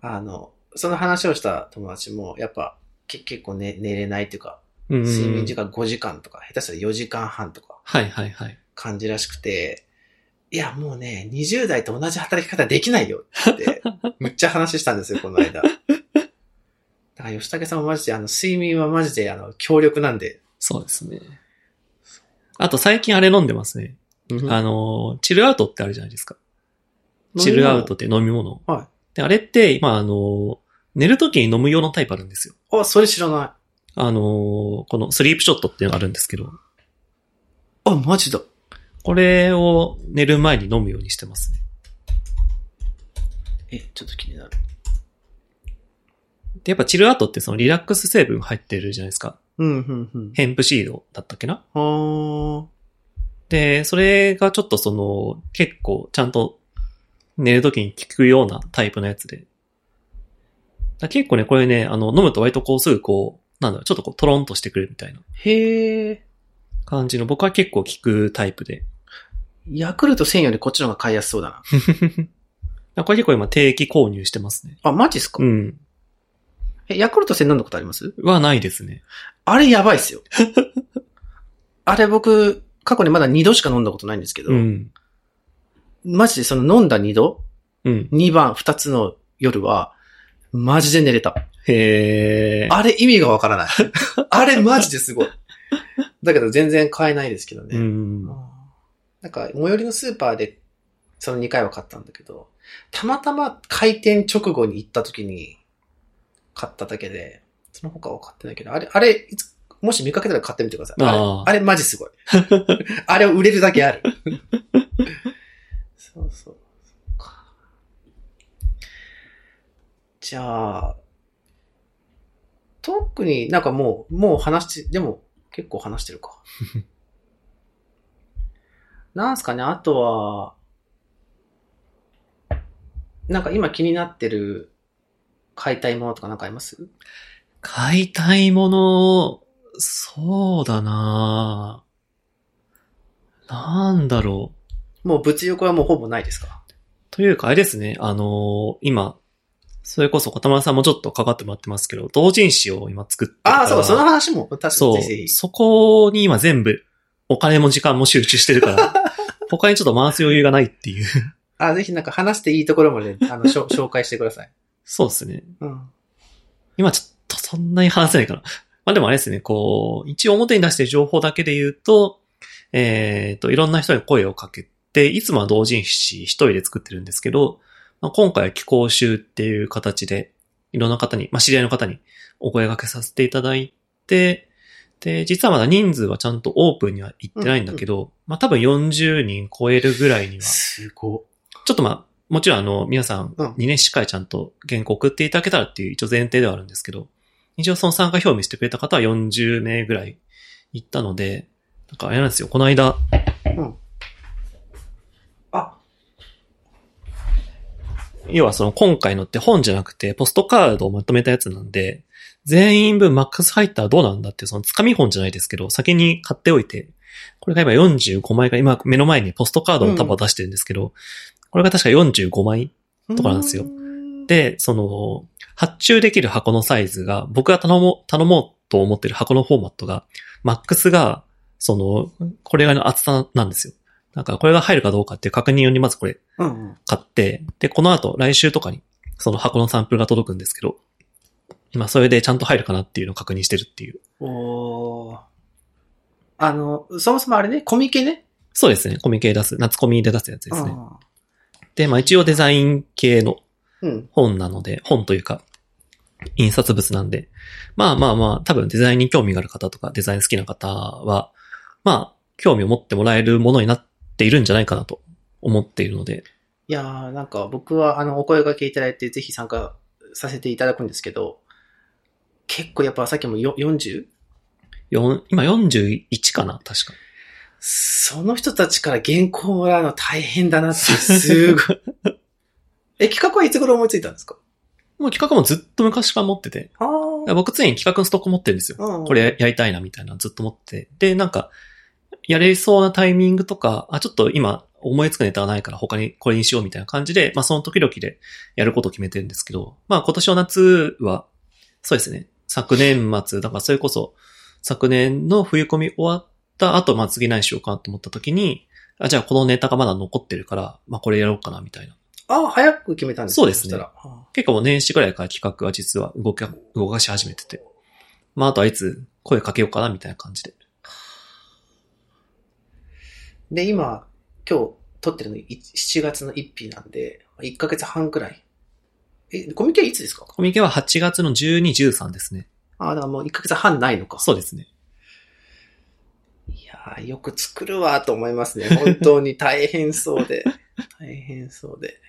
あの、その話をした友達も、やっぱ、け結構寝寝れないっていうか、うん睡眠時間5時間とか、下手したら4時間半とかはいはいはい。感じらしくて、いや、もうね、20代と同じ働き方できないよって、むっちゃ話したんですよ、この間。だから吉武さんもマジで、あの、睡眠はマジで、あの、強力なんで。そうですね。あと最近あれ飲んでますね。あの、チルアウトってあるじゃないですか。チルアウトって飲み物。はで、あれって今あの、寝るときに飲む用のタイプあるんですよ。い。あ、それ知らない。あの、このスリープショットっていうのがあるんですけど、あ、マジだ。これを寝る前に飲むようにしてますね。え、ちょっと気になる。で、やっぱチルアウトってそのリラックス成分入ってるじゃないですか。うん、うん、うん。ヘンプシードだったっけなあーで、それがちょっとその、結構ちゃんと寝るときに効くようなタイプのやつで。だ結構ね、これね、あの、飲むと割とこうすぐこう、なんだろう、ちょっとこうトロンとしてくれるみたいなへえ。感じの、僕は結構効くタイプで。ヤクルト1000よりこっちの方が買いやすそうだな。だ これ結構今定期購入してますね。あ、マジっすか、うん。え、ヤクルト1000飲んだことあります？はないですね。あれやばいっすよ。あれ僕、過去にまだ2度しか飲んだことないんですけど、うん。マジでその飲んだ2度？うん。2番、2つの夜は、マジで寝れた。へー。あれ意味がわからない。あれマジですごい。だけど全然買えないですけどね。うん。なんか、最寄りのスーパーで、その2回は買ったんだけど、たまたま開店直後に行った時に、買っただけで、その他は買ってないけど、あれ、あれ、いつもし見かけたら買ってみてください。あれ、あれマジすごい。あれを売れるだけある。そうそう。そっかじゃあ、特になんかもう、もう話して、でも結構話してるか。なんすかね、あとは、なんか今気になってる買いたいものとかなんかあります？買いたいもの、そうだななんだろう。もう物欲はもうほぼないですか？というか、あれですね、あのー今、それこそ小玉さんもちょっと関わってもらってますけど、同人誌を今作ってるからああ、そう、その話も、確かそうにぜひぜひ。そこに今全部、お金も時間も集中してるから、他にちょっと回す余裕がないっていう。あ、ぜひなんか話していいところまで、あの、紹介してください。そうですね。うん。今ちょっとそんなに話せないかな。まあでもあれですね、こう、一応表に出してる情報だけで言うと、えっ、と、いろんな人に声をかけて、いつもは同人誌一人で作ってるんですけど、まあ、今回は寄稿集っていう形で、いろんな方に、まあ知り合いの方にお声掛けさせていただいて、で、実はまだ人数はちゃんとオープンには行ってないんだけど、まあ多分40人超えるぐらいには、すご。ちょっとまあ、もちろんあの、皆さんうん。にね、しっかりちゃんと原稿送っていただけたらっていう一応前提ではあるんですけど、一応その参加表明してくれた方は40名ぐらい行ったので、なんかあれなんですよ、この間、あ、要はその今回のって本じゃなくてポストカードをまとめたやつなんで、全員分マックス入ったらどうなんだっていうそのつかみ本じゃないですけど、先に買っておいて、これが今45枚が今目の前にポストカードの束を出してるんですけど、これが確か45枚とかなんですよで、で、その、発注できる箱のサイズが、僕が頼もう、頼もうと思ってる箱のフォーマットが、マックスが、その、これぐらいの厚さなんですよ。なんかこれが入るかどうかっていう確認用にまずこれうんうん。買って、で、この後来週とかにその箱のサンプルが届くんですけど、今それでちゃんと入るかなっていうのを確認してるっていう。おーあの、そもそもあれね、コミケね？そうですね。コミケ出す、夏コミで出すやつですね。うんで、まあ一応デザイン系のうん。本なので、本というか、印刷物なんで、まあまあまあ、多分デザインに興味がある方とか、デザイン好きな方は、まあ、興味を持ってもらえるものになっているんじゃないかなと思っているので、いやー、なんか僕はあの、お声掛けいただいてぜひ参加させていただくんですけど、結構やっぱさっきもよ 40? よん今41かな確か。その人たちから原稿もらうの大変だなって、すごい。え、企画はいつ頃思いついたんですか？もう企画もずっと昔から持ってて、ああ。僕常に企画のストック持ってるんですよ。うんこれやりたいなみたいなのずっと持ってて。で、なんか、やれそうなタイミングとか、あ、ちょっと今思いつくネタがないから他にこれにしようみたいな感じで、まあその時々でやることを決めてるんですけど、まあ今年の夏は、そうですね、昨年末、だからそれこそ昨年の冬込み終わった後、まあ次何しようかなと思った時に、あ、じゃあこのネタがまだ残ってるから、まあこれやろうかなみたいな。ああ、早く決めたんですかそうですね結構もう年始ぐらいから企画は実は動か、動かし始めてて。まああとはいつ声かけようかなみたいな感じで。で、今、今日撮ってるのい7月の1日なんで、1ヶ月半くらい。え、コミケはいつですか？コミケは8月の12、13ですね。ああ、だからもう1ヶ月半ないのか。そうですね。いやー、よく作るわと思いますね。本当に大変そうで。大変そうで。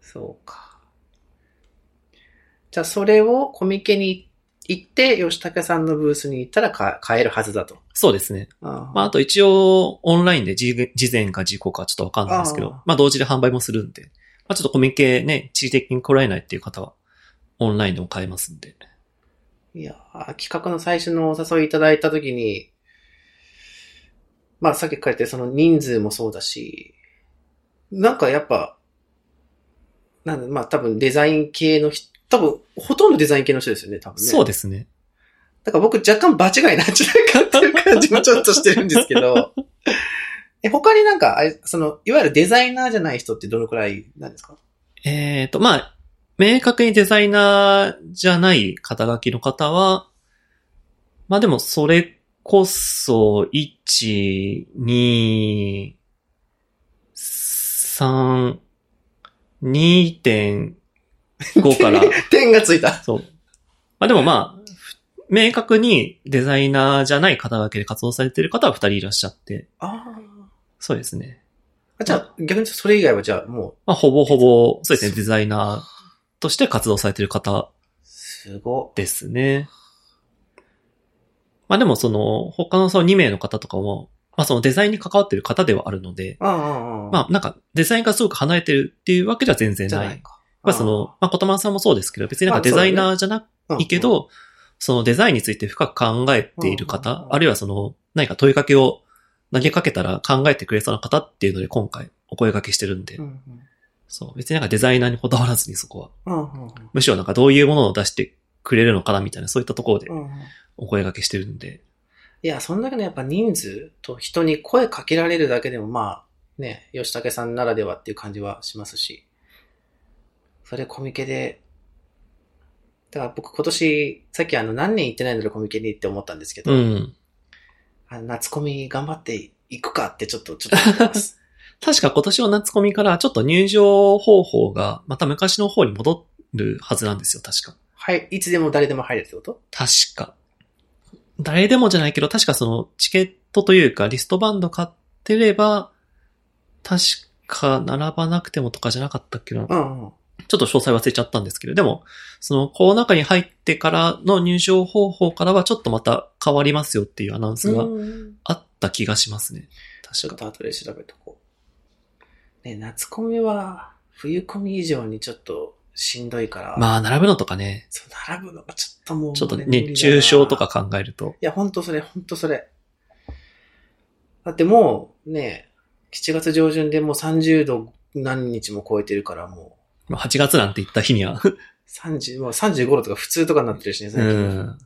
そうか。じゃあ、それをコミケに行って、吉武さんのブースに行ったらか買えるはずだと。そうですね。あまああと一応オンラインで事事前か事故かちょっとわかんないですけあど、まあ同時で販売もするんで、まあちょっとコミケね、地理的に来られないっていう方はオンラインでも買えますんで。いやー企画の最初のお誘いいただいたときに、まあさっき書かれてその人数もそうだし、なんかやっぱ、なんだ、まあ多分デザイン系の人、多分ほとんどデザイン系の人ですよね、多分ね。そうですね。だから僕若干場違いなんじゃないかっていう感じもちょっとしてるんですけど、え、他になんか、その、いわゆるデザイナーじゃない人ってどのくらいなんですか？えっ、と、まあ、明確にデザイナーじゃない肩書きの方は、まあでもそれこそ、1、2、3、2.5 から、点がついた。そう。まあでもまあ、ふ明確にデザイナーじゃない肩書きで活動されている方は2人いらっしゃって、あそうですね。あ。じゃあ、逆にそれ以外はじゃあもまあほぼほぼ、そうですね、デザイナーとして活動されている方う、すごっ。ですね。まあでもその、他のその2名の方とかも、まあそのデザインに関わっている方ではあるので、ああ、ああ。まあなんかデザインがすごく離れてるっていうわけでは全然ない。じゃないか。まあその、まあ言葉さんもそうですけど、別になんかデザイナーじゃないけど、そのデザインについて深く考えている方う、んあるいはその、何か問いかけを投げかけたら考えてくれそうな方っていうので今回お声掛けしてるんで、そう、別になんかデザイナーにこだわらずにそこは、むしろなんかどういうものを出してくれるのかなみたいな、そういったところでお声掛けしてるんで、いや、そんだけのやっぱ人数と人に声かけられるだけでもまあ、ね、吉武さんならではっていう感じはしますし。それコミケで、だから僕今年、さっきあの何年行ってないんだろうコミケにって思ったんですけど、うん。あの夏コミ頑張っていくかってちょっと、ちょっと思ってます。確か今年の夏コミからちょっと入場方法がまた昔の方に戻るはずなんですよ、確か。はい、いつでも誰でも入れるってこと？確か。誰でもじゃないけど、確かそのチケットというかリストバンド買ってれば、確か並ばなくてもとかじゃなかったっけな。うんうん。ちょっと詳細忘れちゃったんですけど、でも、そのコロナ禍に入ってからの入場方法からはちょっとまた変わりますよっていうアナウンスがうんあった気がしますね。ちょ確か。っと後で調べとこう。ね、夏コミは冬コミ以上にちょっとしんどいから。まあ、並ぶのとかね、そう、並ぶのがちょっともう。ちょっと熱中症とか。考えると。いや、ほんとそれ、ほんとそれ。だってもう、ね、7月上旬でもう30度何日も超えてるからもまあ8月なんて言った日には。う、30、もう35度とか普通とかになってるしね、う最近。無ん。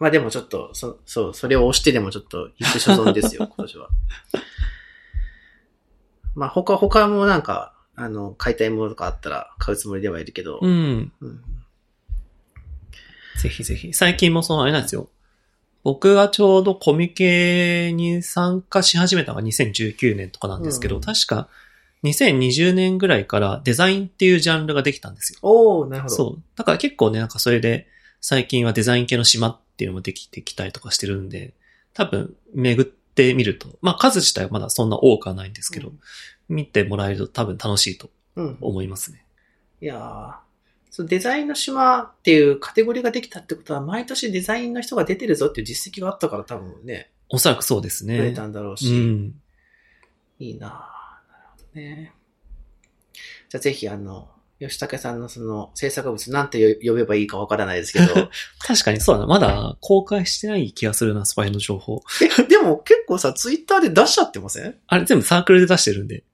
まあでもちょっと、そそう、それを押してでもちょっと行く所存ですよ、今年は。まあ他、他もなんか、あの、買いたいものとかあったら買うつもりではいるけど、うん。うんぜひぜひ。最近もそのあれなんですよ。僕がちょうどコミケに参加し始めたのが2019年とかなんですけど、うん確か2020年ぐらいからデザインっていうジャンルができたんですよ。おー、なるほど。そう。だから結構ね、なんかそれで最近はデザイン系の島っていうのもできてきたりとかしてるんで、多分巡ってみると、まあ数自体はまだそんな多くはないんですけど、見てもらえると多分楽しいとうん。うん。思いますね。いやーそうデザインの島っていうカテゴリーができたってことは、毎年デザインの人が出てるぞっていう実績があったから多分ね、おそらくそうですね増えた。んだろううし、ん。いいなぁね。じゃあぜひあの、吉武さんのその制作物なんて呼べばいいかわからないですけど、確かにそうだな。まだ公開してない気がするな、スパイの情報。え、でも結構さ、ツイッターで出しちゃってません？あれ全部サークルで出してるんで。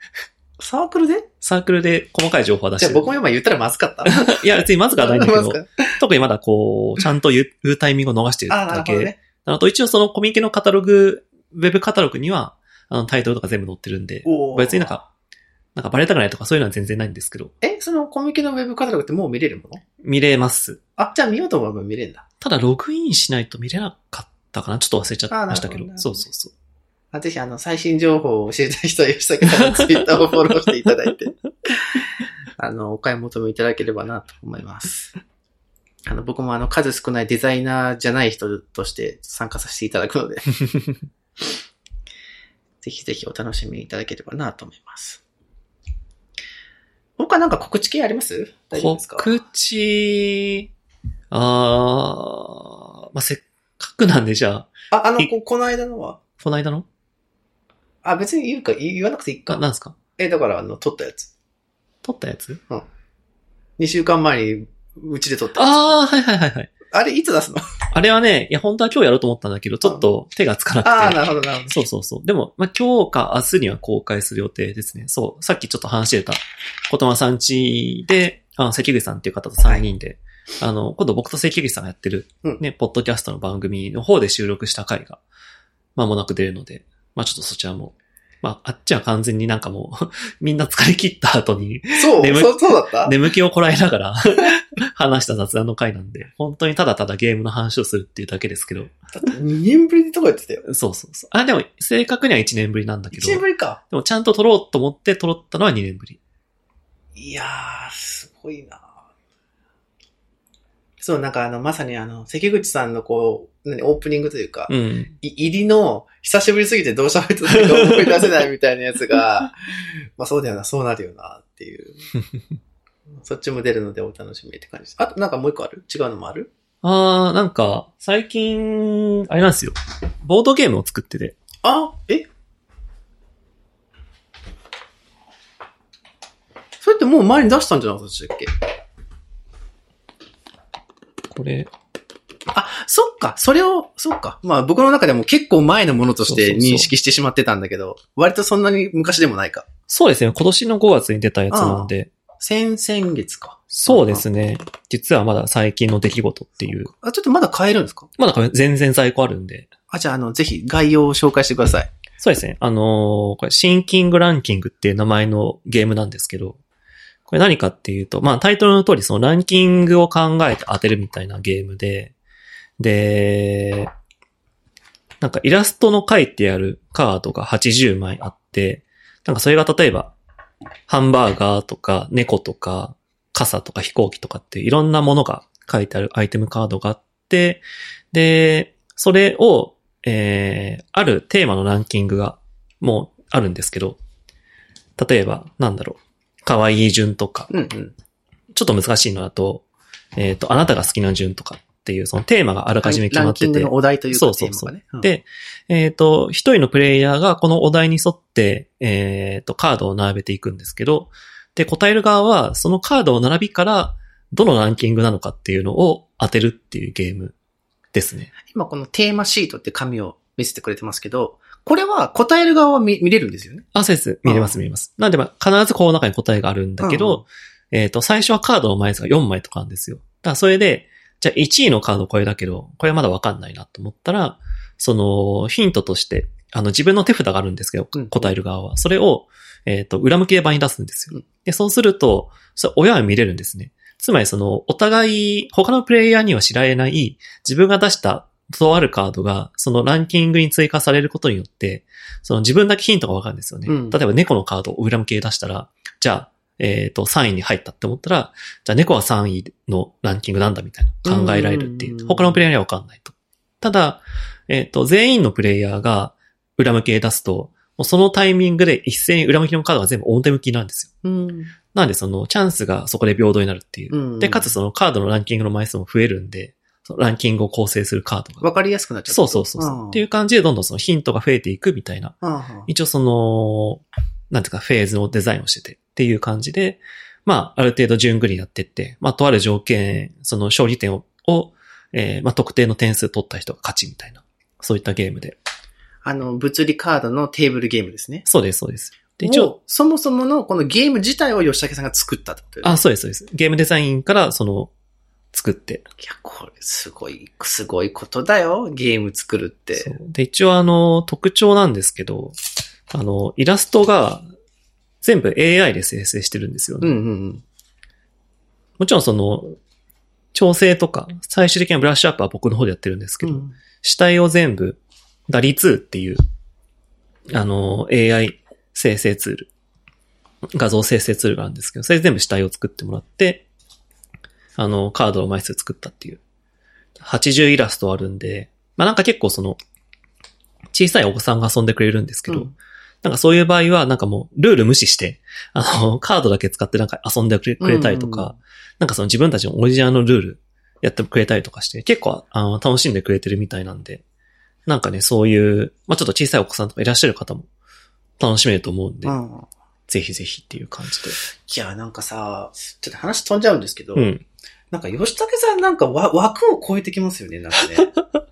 サークルで？サークルで細かい情報は出してる。じゃあ僕も今言ったらまずかった。いや、別にまずくはないんだけど特にまだこう、ちゃんと言うタイミングを逃してるだけ。ほどね。あと一応そのコミケのカタログ、ウェブカタログには、あのタイトルとか全部載ってるんで、別になんか、なんかバレたくないとかそういうのは全然ないんですけど、え、そのコミケのウェブカタログってもう見れるもの？見れます。あ、じゃあ見ようと思えば見れるんだ。ただログインしないと見れなかったかな？ちょっと忘れちゃいましたけど。あーなるほどそうそうそう。あぜひあの、最新情報を知りたい人は吉武さんのツイッターをフォローしていただいて、あの、お買い求めいただければなと思います。あの、僕もあの、数少ないデザイナーじゃない人として参加させていただくので、ぜひぜひお楽しみいただければなと思います。他なんか告知系あります？告知、あー、まあ、せっかくなんでじゃあ、あ、あの、いこ、この間のは？この間の？あ、別に言うか、言言わなくていいか、か。なんですか？え、だからあの、撮ったやつ。撮ったやつ？2週間前に、うちで撮ったやつ。あー、はいはいはいはい。あれ、いつ出すの？あれはね、いや、本当は今日やろうと思ったんだけど、ちょっと手がつかなくて。ああ、なるほど、なるほど。そうそうそう。でも、まあ、今日か明日には公開する予定ですね。そう。さっきちょっと話してた、ことまさんちで、あ関口さんっていう方と3人で、あの、今度僕と関口さんがやってる、うんね、ポッドキャストの番組の方で収録した回が、間もなく出るので、まあちょっとそちらも、まああっちは完全になんかもう、みんな疲れ切った後に、そう、眠そう、そうだった？眠気をこらえながら 話した雑談の回なんで、本当にただただゲームの話をするっていうだけですけど、だって2年ぶりにとか言ってたよ。そうそうそう。あ、でも、正確には1年ぶりなんだけ1ど、年ぶりか。でもちゃんと撮ろうと思って撮ったのは2年ぶり。いやー、すごいなそう、なんかあの、まさにあの、関口さんのこう、何オープニングというか、うん。い入りの、久しぶりすぎてどう喋ってたか思い出せないみたいなやつが、まあそうだよな、そうなるよな、っていう。そっちも出るのでお楽しみって感じです。あとなんかもう一個ある？違うのもある？あー、なんか、最近、あれなんですよ。ボードゲームを作ってて。あ、え？それってもう前に出したんじゃなかったっけ？これ、あ、そっか、それを、そっか。まあ僕の中でも結構前のものとして認識してしまってたんだけど、割とそんなに昔でもないか。そうですね。今年の5月に出たやつなんで、先々月か。そうですね。実はまだ最近の出来事っていう。あ、ちょっとまだ買えるんですか？まだこれ全然在庫あるんで。あ、じゃあ、あの、ぜひ概要を紹介してください。そうですね。あのーこれ、シンキングランキングっていう名前のゲームなんですけど、これ何かっていうと、まあタイトルの通りそのランキングを考えて当てるみたいなゲームで、で、なんかイラストの書いてあるカードが80枚あって、なんかそれが例えば、ハンバーガーとか猫とか傘とか飛行機とかっていろんなものが書いてあるアイテムカードがあって、で、それを、えー、あるテーマのランキングがもうあるんですけど、例えば、なんだろう、可愛い順とか、うんうん。ちょっと難しいのだと、えっ、と、あなたが好きな順とかっていう、そのテーマがあらかじめ決まってて、ランキングのお題というかそうそうそう。うん、で、えっ、と、一人のプレイヤーがこのお題に沿って、えっ、と、カードを並べていくんですけど、で、答える側は、そのカードを並びから、どのランキングなのかっていうのを当てるっていうゲームですね。今このテーマシートって紙を見せてくれてますけど、これは答える側は見見れるんですよね。あ、そうです。見れます、見れます。なんで、まあ、必ずこの中に答えがあるんだけど、うんうんえっ、と、最初はカードの枚数が4枚とかなんですよ。だからそれで、じゃあ1位のカードこれだけど、これはまだわかんないなと思ったら、その、ヒントとして、あの、自分の手札があるんですけど、うん答える側は。それを、えっ、と、裏向きで場に出すんですよ。うんで、そうすると、それ親は見れるんですね。つまりその、お互い、他のプレイヤーには知られない、自分が出したとあるカードが、そのランキングに追加されることによって、その自分だけヒントがわかるんですよね。うん例えば猫のカードを裏向きで出したら、じゃあ、えっ、と、3位に入ったって思ったら、じゃあ猫は3位のランキングなんだみたいな考えられるっていうう。ん他のプレイヤーにはわかんないと。ただ、えっ、と、全員のプレイヤーが裏向きで出すと、もうそのタイミングで一斉に裏向きのカードが全部表向きなんですよ。うん。なんでそのチャンスがそこで平等になるっていう。うんで、かつそのカードのランキングの枚数も増えるんで、ランキングを構成するカードが。わかりやすくなっちゃそうそうそうそう。っていう感じでどんどんそのヒントが増えていくみたいな。一応その、なんていうかフェーズのデザインをしててっていう感じで、まあ、ある程度順繰りやってって、まあ、とある条件、その勝利点を、をえーまあ、特定の点数取った人が勝ちみたいな。そういったゲームで。あの、物理カードのテーブルゲームですね。そうです、そうです。で、一応、そもそものこのゲーム自体を吉武さんが作ったってことあ、そうです、そうです。ゲームデザインから、その、作って。いや、これ、すごい、すごいことだよ。ゲーム作るって。で、一応あの、特徴なんですけど、あの、イラストが全部 AI で生成してるんですよね。うんうんうん。もちろんその、調整とか、最終的なブラッシュアップは僕の方でやってるんですけど、うん主体を全部、ダリ2っていう、あの、AI 生成ツール、画像生成ツールがあるんですけど、それで全部主体を作ってもらって、あの、カードの枚数作ったっていう。80イラストあるんで、まあなんか結構その、小さいお子さんが遊んでくれるんですけど、うんなんかそういう場合は、なんかもう、ルール無視して、あの、カードだけ使ってなんか遊んでくれたりとか、うんなんかその自分たちのオリジナルのルールやってくれたりとかして、結構あの楽しんでくれてるみたいなんで、なんかね、そういう、まあちょっと小さいお子さんとかいらっしゃる方も楽しめると思うんで、うん。ぜひぜひっていう感じで。いや、なんかさ、ちょっと話飛んじゃうんですけど、うん。なんか吉武さんなんかわ枠を超えてきますよね、なんかね。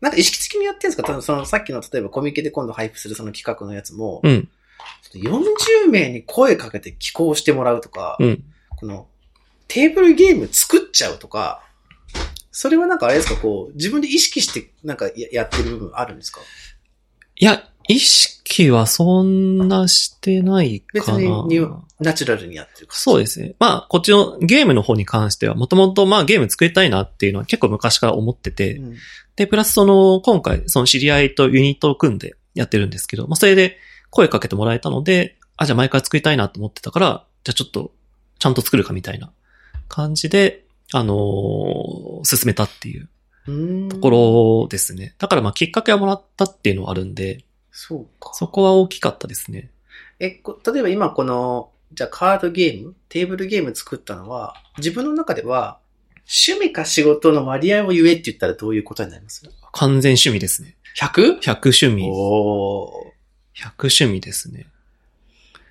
なんか意識的にやってるんですか？多分そのさっきの例えばコミケで今度配布するその企画のやつも、うん。40名に声かけて寄稿してもらうとか、うん。このテーブルゲーム作っちゃうとか、それはなんかあれですか、こう、自分で意識してなんかややってる部分あるんですか？いや、意識はそんなしてない別かな。にニュナチュラルにやってるか。そうですね。まあ、こっちのゲームの方に関しては、もともとまあゲーム作りたいなっていうのは結構昔から思ってて、うんで、プラスその、今回、その知り合いとユニットを組んでやってるんですけど、まあ、それで声かけてもらえたので、あ、じゃあ毎回作りたいなと思ってたから、じゃあちょっと、ちゃんと作るかみたいな感じで、あのー進めたっていうところですね。だからまあきっかけはもらったっていうのはあるんで、そうか。そこは大きかったですね。え、こ例えば今この、じゃあカードゲーム、テーブルゲーム作ったのは、自分の中では、趣味か仕事の割合を言えって言ったらどういうことになります？完全趣味ですね。?100? 100趣味。おー。100趣味ですね。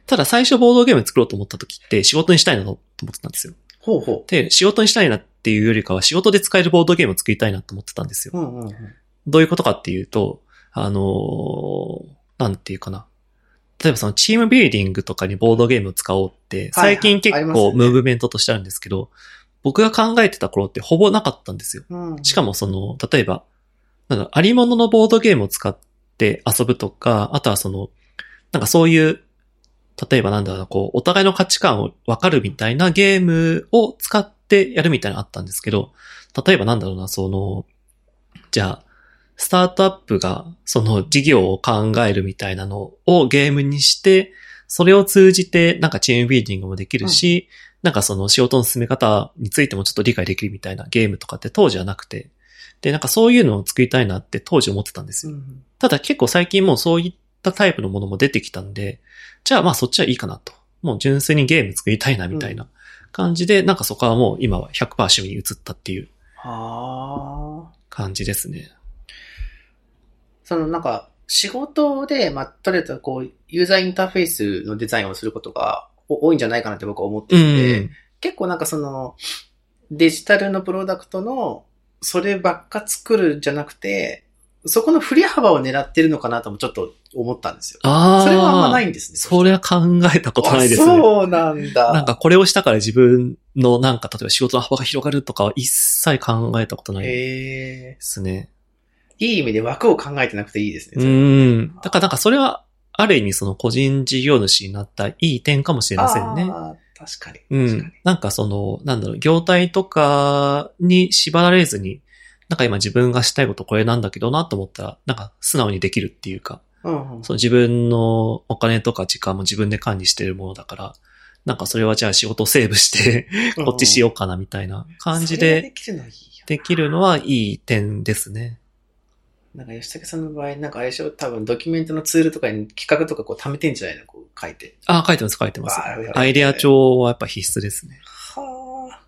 ただ最初ボードゲーム作ろうと思った時って仕事にしたいなと思ってたんですよ。ほうほで、仕事にしたいなっていうよりかは仕事で使えるボードゲームを作りたいなと思ってたんですよ。う。うんうんうん。どういうことかっていうと、あのーなんていうかな。例えばそのチームビルディングとかにボードゲームを使おうって、最近結構ムーブメントとしてあるんですけど、僕が考えてた頃ってほぼなかったんですよ。うんしかもその、例えば、なんだ、ありもののボードゲームを使って遊ぶとか、あとはその、なんかそういう、例えばなんだろうな、こう、お互いの価値観を分かるみたいなゲームを使ってやるみたいなのあったんですけど、例えばなんだろうな、その、じゃあ、スタートアップがその事業を考えるみたいなのをゲームにして、それを通じてなんかチームビルディングもできるし、なんかその仕事の進め方についてもちょっと理解できるみたいなゲームとかって当時はなくて、で、なんかそういうのを作りたいなって当時思ってたんですよ。うんただ結構最近もうそういったタイプのものも出てきたんで、じゃあまあそっちはいいかなと。もう純粋にゲーム作りたいなみたいな感じで、なんかそこはもう今は100%趣味に移ったっていうはあ。感じですね。そのなんか、仕事で、まあ、とりあえずこう、ユーザーインターフェースのデザインをすることがお多いんじゃないかなって僕は思ってういて、ん。結構なんかその、デジタルのプロダクトの、そればっか作るんじゃなくて、そこの振り幅を狙ってるのかなともちょっと思ったんですよ。ああ。それはあんまないんですね。それは考えたことないですあね。そうなんだ。なんかこれをしたから自分のなんか例えば仕事の幅が広がるとかは一切考えたことないで。すね。いい意味で枠を考えてなくていいですね。うん。だからなんかそれはある意味その個人事業主になったいい点かもしれませんね。確かに。うん。なんかその、なんだろう、業態とかに縛られずに、なんか今自分がしたいことこれなんだけどなと思ったら、なんか素直にできるっていうか、うんうんその自分のお金とか時間も自分で管理してるものだから、なんかそれはじゃあ仕事をセーブして、こっちしようかなみたいな感じでできるのいいよできるのはいい点ですね。なんか吉武さんの場合、なんかあれでしょ多分ドキュメントのツールとかに企画とかこう貯めてんじゃないの？こう書いて。あ、書いてます、書いてますアイデア帳はやっぱ必須ですね。はあ。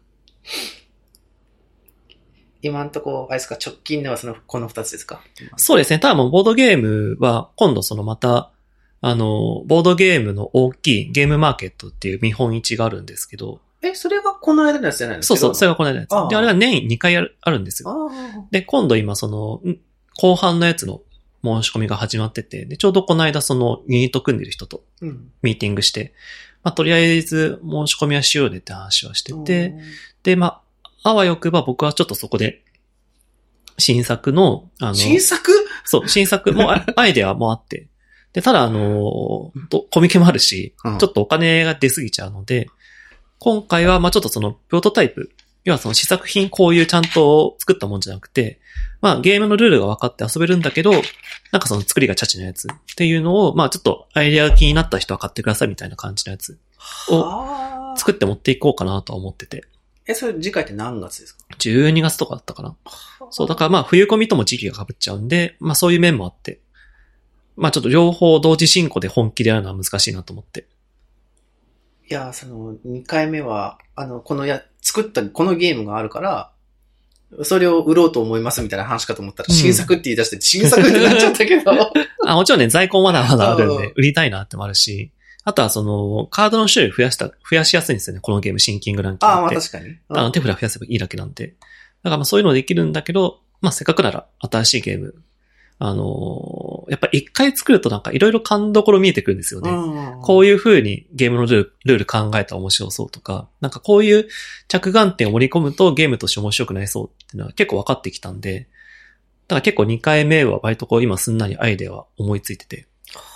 今んとこ、あれですか、直近ではその、この二つですか？そうですね。ただもうボードゲームは今度そのまた、あの、ボードゲームの大きいゲームマーケットっていう見本市があるんですけど、え、それがこの間のやつじゃないの？そうそう、それが。がこの間のやつああで、あれは年2回あるあるんですよ。ああ。で、今度今その、ん後半のやつの申し込みが始まってて、で、ちょうどこの間そのユニット組んでる人とうん。ミーティングして、まあ、とりあえず申し込みはしようねって話はしてて、で、まあ、あわよくば僕はちょっとそこで、新作の、あの、新作？そう、新作もあ アイデアもあって、で、ただあの、とコミケもあるし、うん。ちょっとお金が出すぎちゃうので、今回は、まあちょっとその、プロトタイプ、要はその試作品こういうちゃんと作ったもんじゃなくて、まあゲームのルールが分かって遊べるんだけど、なんかその作りがチャチなやつっていうのを、まあちょっとアイデアが気になった人は買ってくださいみたいな感じのやつを。作って持っていこうかなとは思ってて。え、それ次回って何月ですか？12月とかだったかな。そう、だからまあ冬込みとも時期が被っちゃうんで、まあそういう面もあって、まあちょっと両方同時進行で本気でやるのは難しいなと思って。いや、その、2回目は、あの、このや、作った、このゲームがあるから、それを売ろうと思いますみたいな話かと思ったら、うん新作って言い出して、新作ってなっちゃったけど。あ、もちろんね、在庫まだまだあるんうんで、売りたいなってもあるし、あとはその、カードの種類増やした、増やしやすいんですよね、このゲーム、シンキングランキンああ、グって。まあ確かに。あの手札増やせばいいだけなんで。だからまあそういうのできるんだけど、まあせっかくなら新しいゲーム。あのーやっぱ一回作るとなんかいろいろ勘どころ見えてくるんですよね。うんこういう風にゲームのルールルール考えたら面白そうとか、なんかこういう着眼点を盛り込むとゲームとして面白くなりそうっていうのは結構分かってきたんで、だから結構2回目は割とこう今すんなりアイデアは思いついてて、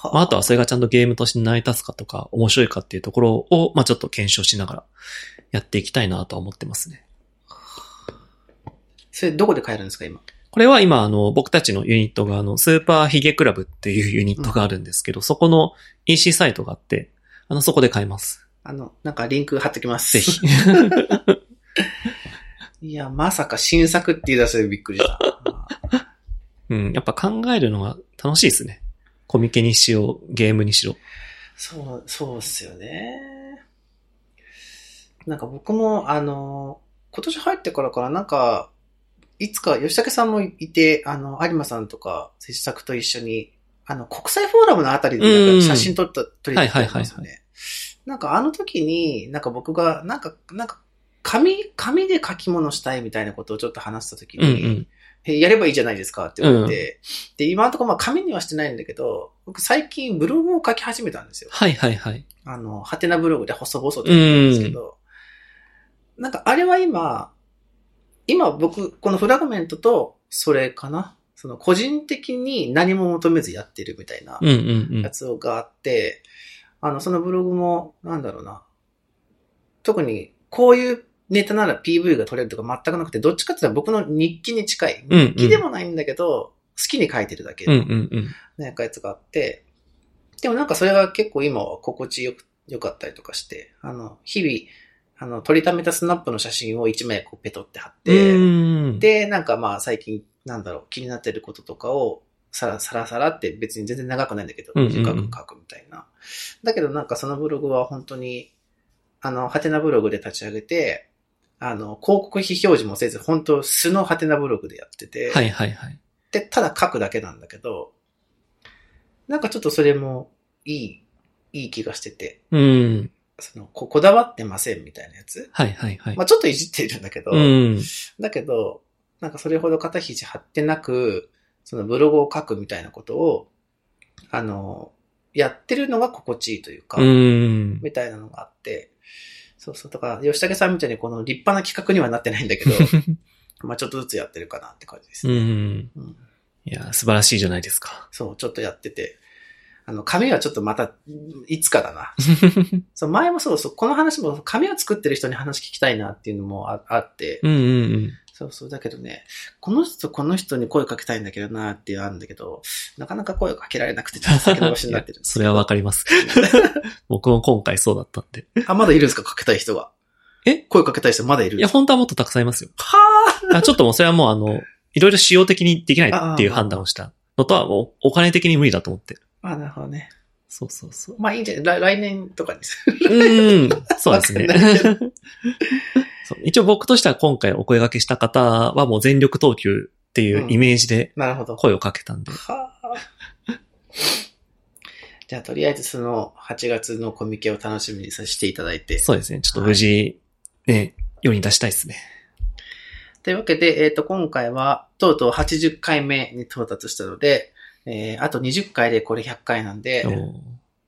まああとはそれがちゃんとゲームとして成り立つかとか面白いかっていうところを、まあちょっと検証しながらやっていきたいなとは思ってますね。それどこで買えるんですか、今？これは今、あの、僕たちのユニットが、あの、スーパーヒゲクラブっていうユニットがあるんですけど、そこの EC サイトがあって、あの、そこで買えます。あの、なんかリンク貼っときます。ぜひ。いや、まさか新作って言い出してびっくりした。うん、やっぱ考えるのが楽しいですね。コミケにしろ、ゲームにしろ。そう、そうっすよね。なんか僕も、あの、今年入ってからからなんか、いつか吉武さんもいて、あの、有馬さんとか、制作と一緒に、あの、国際フォーラムのあたりでなんか写真撮った、撮りたんですよはいはいはいね。なんかあの時に、なんか僕が、なんか、なんか、紙、紙で書き物したいみたいなことをちょっと話した時うんうに、ん。えやればいいじゃないですかって言われて、で、今のところまあ紙にはしてないんだけど、僕最近ブログを書き始めたんですよ。はいはいはい。あの、ハテナブログで細々とやってるんですけど、なんかあれは今、今僕、このフラグメントと、それかな？その個人的に何も求めずやってるみたいなうんうんうんや。つがあって、あの、そのブログも、なんだろうな。特に、こういうネタなら PV が取れるとか全くなくて、どっちかっていうと僕の日記に近い。うんうん日記でもないんだけど、好きに書いてるだけうんのうんうん。なんかやつがあって、でもなんかそれが結構今は心地よく、良かったりとかして、あの、日々、あの、撮りためたスナップの写真を一枚こうペトって貼って、うん、で、なんかまあ最近、なんだろう、気になってることとかを、さらさらさらって別に全然長くないんだけど、短く書くみたいな。だけどなんかそのブログは本当に、あの、ハテナブログで立ち上げて、あの、広告費表示もせず、本当素のハテナブログでやってて、はいはいはい。で、ただ書くだけなんだけど、なんかちょっとそれもいい、いい気がしてて、うん。その、ここだわってませんみたいなやつ？はいはいはい。まあちょっといじっているんだけど、うん。だけど、なんかそれほど肩肘張ってなく、そのブログを書くみたいなことを、あの、やってるのが心地いいというか、うん。みたいなのがあって、そうそう。だから、吉武さんみたいにこの立派な企画にはなってないんだけど、まあちょっとずつやってるかなって感じですね。うん。うんいや、素晴らしいじゃないですか。そう、ちょっとやってて。あの、紙はちょっとまた、いつかだな。そう、前もそうそう、この話も紙を作ってる人に話聞きたいなっていうのもああって、うんうんうん。そうそう、だけどね、この人、この人に声かけたいんだけどなっていうのあるんだけど、なかなか声をかけられなくて、ちょっと先延ばしになってるそれはわかります。僕も今回そうだったんで。あ、まだいるんですか？かけたい人が。え？声かけたい人まだいるいや、本当はもっとたくさんいますよ。はあちょっともうそれはもうあの、いろいろ仕様的にできないっていう判断をしたのとはもうお金的に無理だと思って。あ。あ、なるほどね。そうそうそう。まあいいんじゃない？来来年とかにする。うん、そうですね 一応僕としては今回お声掛けした方はもう全力投球っていうイメージでなるほど。声をかけたんで。はあ。じゃあ、とりあえずその8月のコミケを楽しみにさせていただいて。そうですね。ちょっと無事、ね、世に出したいですね。というわけで、えっ、と、今回は、とうとう80回目に到達したので、えー、あと20回でこれ100回なんで、お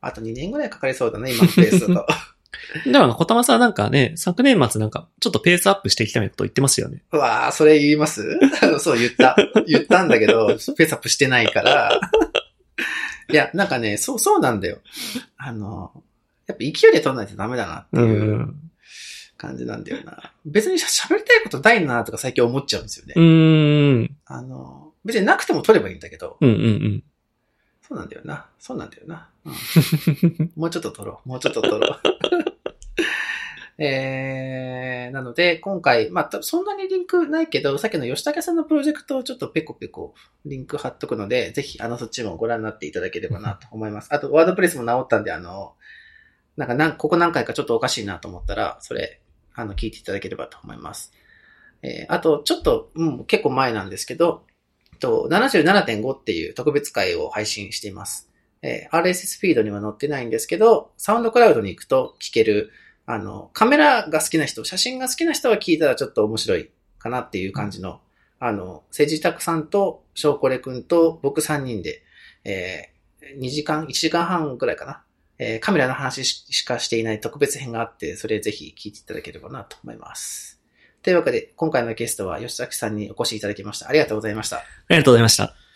あと2年ぐらいかかりそうだね、今のペースだと。ー でも、小玉さんなんかね、昨年末なんか、ちょっとペースアップしていきたいなこと言ってますよね。うわあそれ言います？そう言った。言ったんだけど、ペースアップしてないから。いや、なんかね、そう、そうなんだよ。あの、やっぱ勢いで取らないとダメだなっていう感じなんだよな。別に喋りたいことないなとか最近思っちゃうんですよね。うーん。あの、別になくても取ればいいんだけど、うんうんうん。そうなんだよな。そうなんだよな。うん もうちょっと取ろう。もうちょっと取ろう。えー、なので、今回、まあ、たそんなにリンクないけど、さっきの吉武さんのプロジェクトをちょっとペコペコリンク貼っとくので、ぜひ、あの、そっちもご覧になっていただければなと 思います。あと、ワードプレスも直ったんで、あの、なんかなん、ここ何回かちょっとおかしいなと思ったら、それ、あの、聞いていただければと思います。えー、あと、ちょっと、うん、結構前なんですけど、と、77.5っていう特別会を配信しています。えー RSS フィードには載ってないんですけど、サウンドクラウドに行くと聞ける、あの、カメラが好きな人、写真が好きな人は聞いたらちょっと面白いかなっていう感じの、あの、セジタクさんと、ショーコレ君と僕3人で、えー、2時間、1時間半くらいかな。えーカメラの話しかしていない特別編があって、それぜひ聞いていただければなと思います。というわけで、今回のゲストは吉崎さんにお越しいただきました。ありがとうございました。ありがとうございました。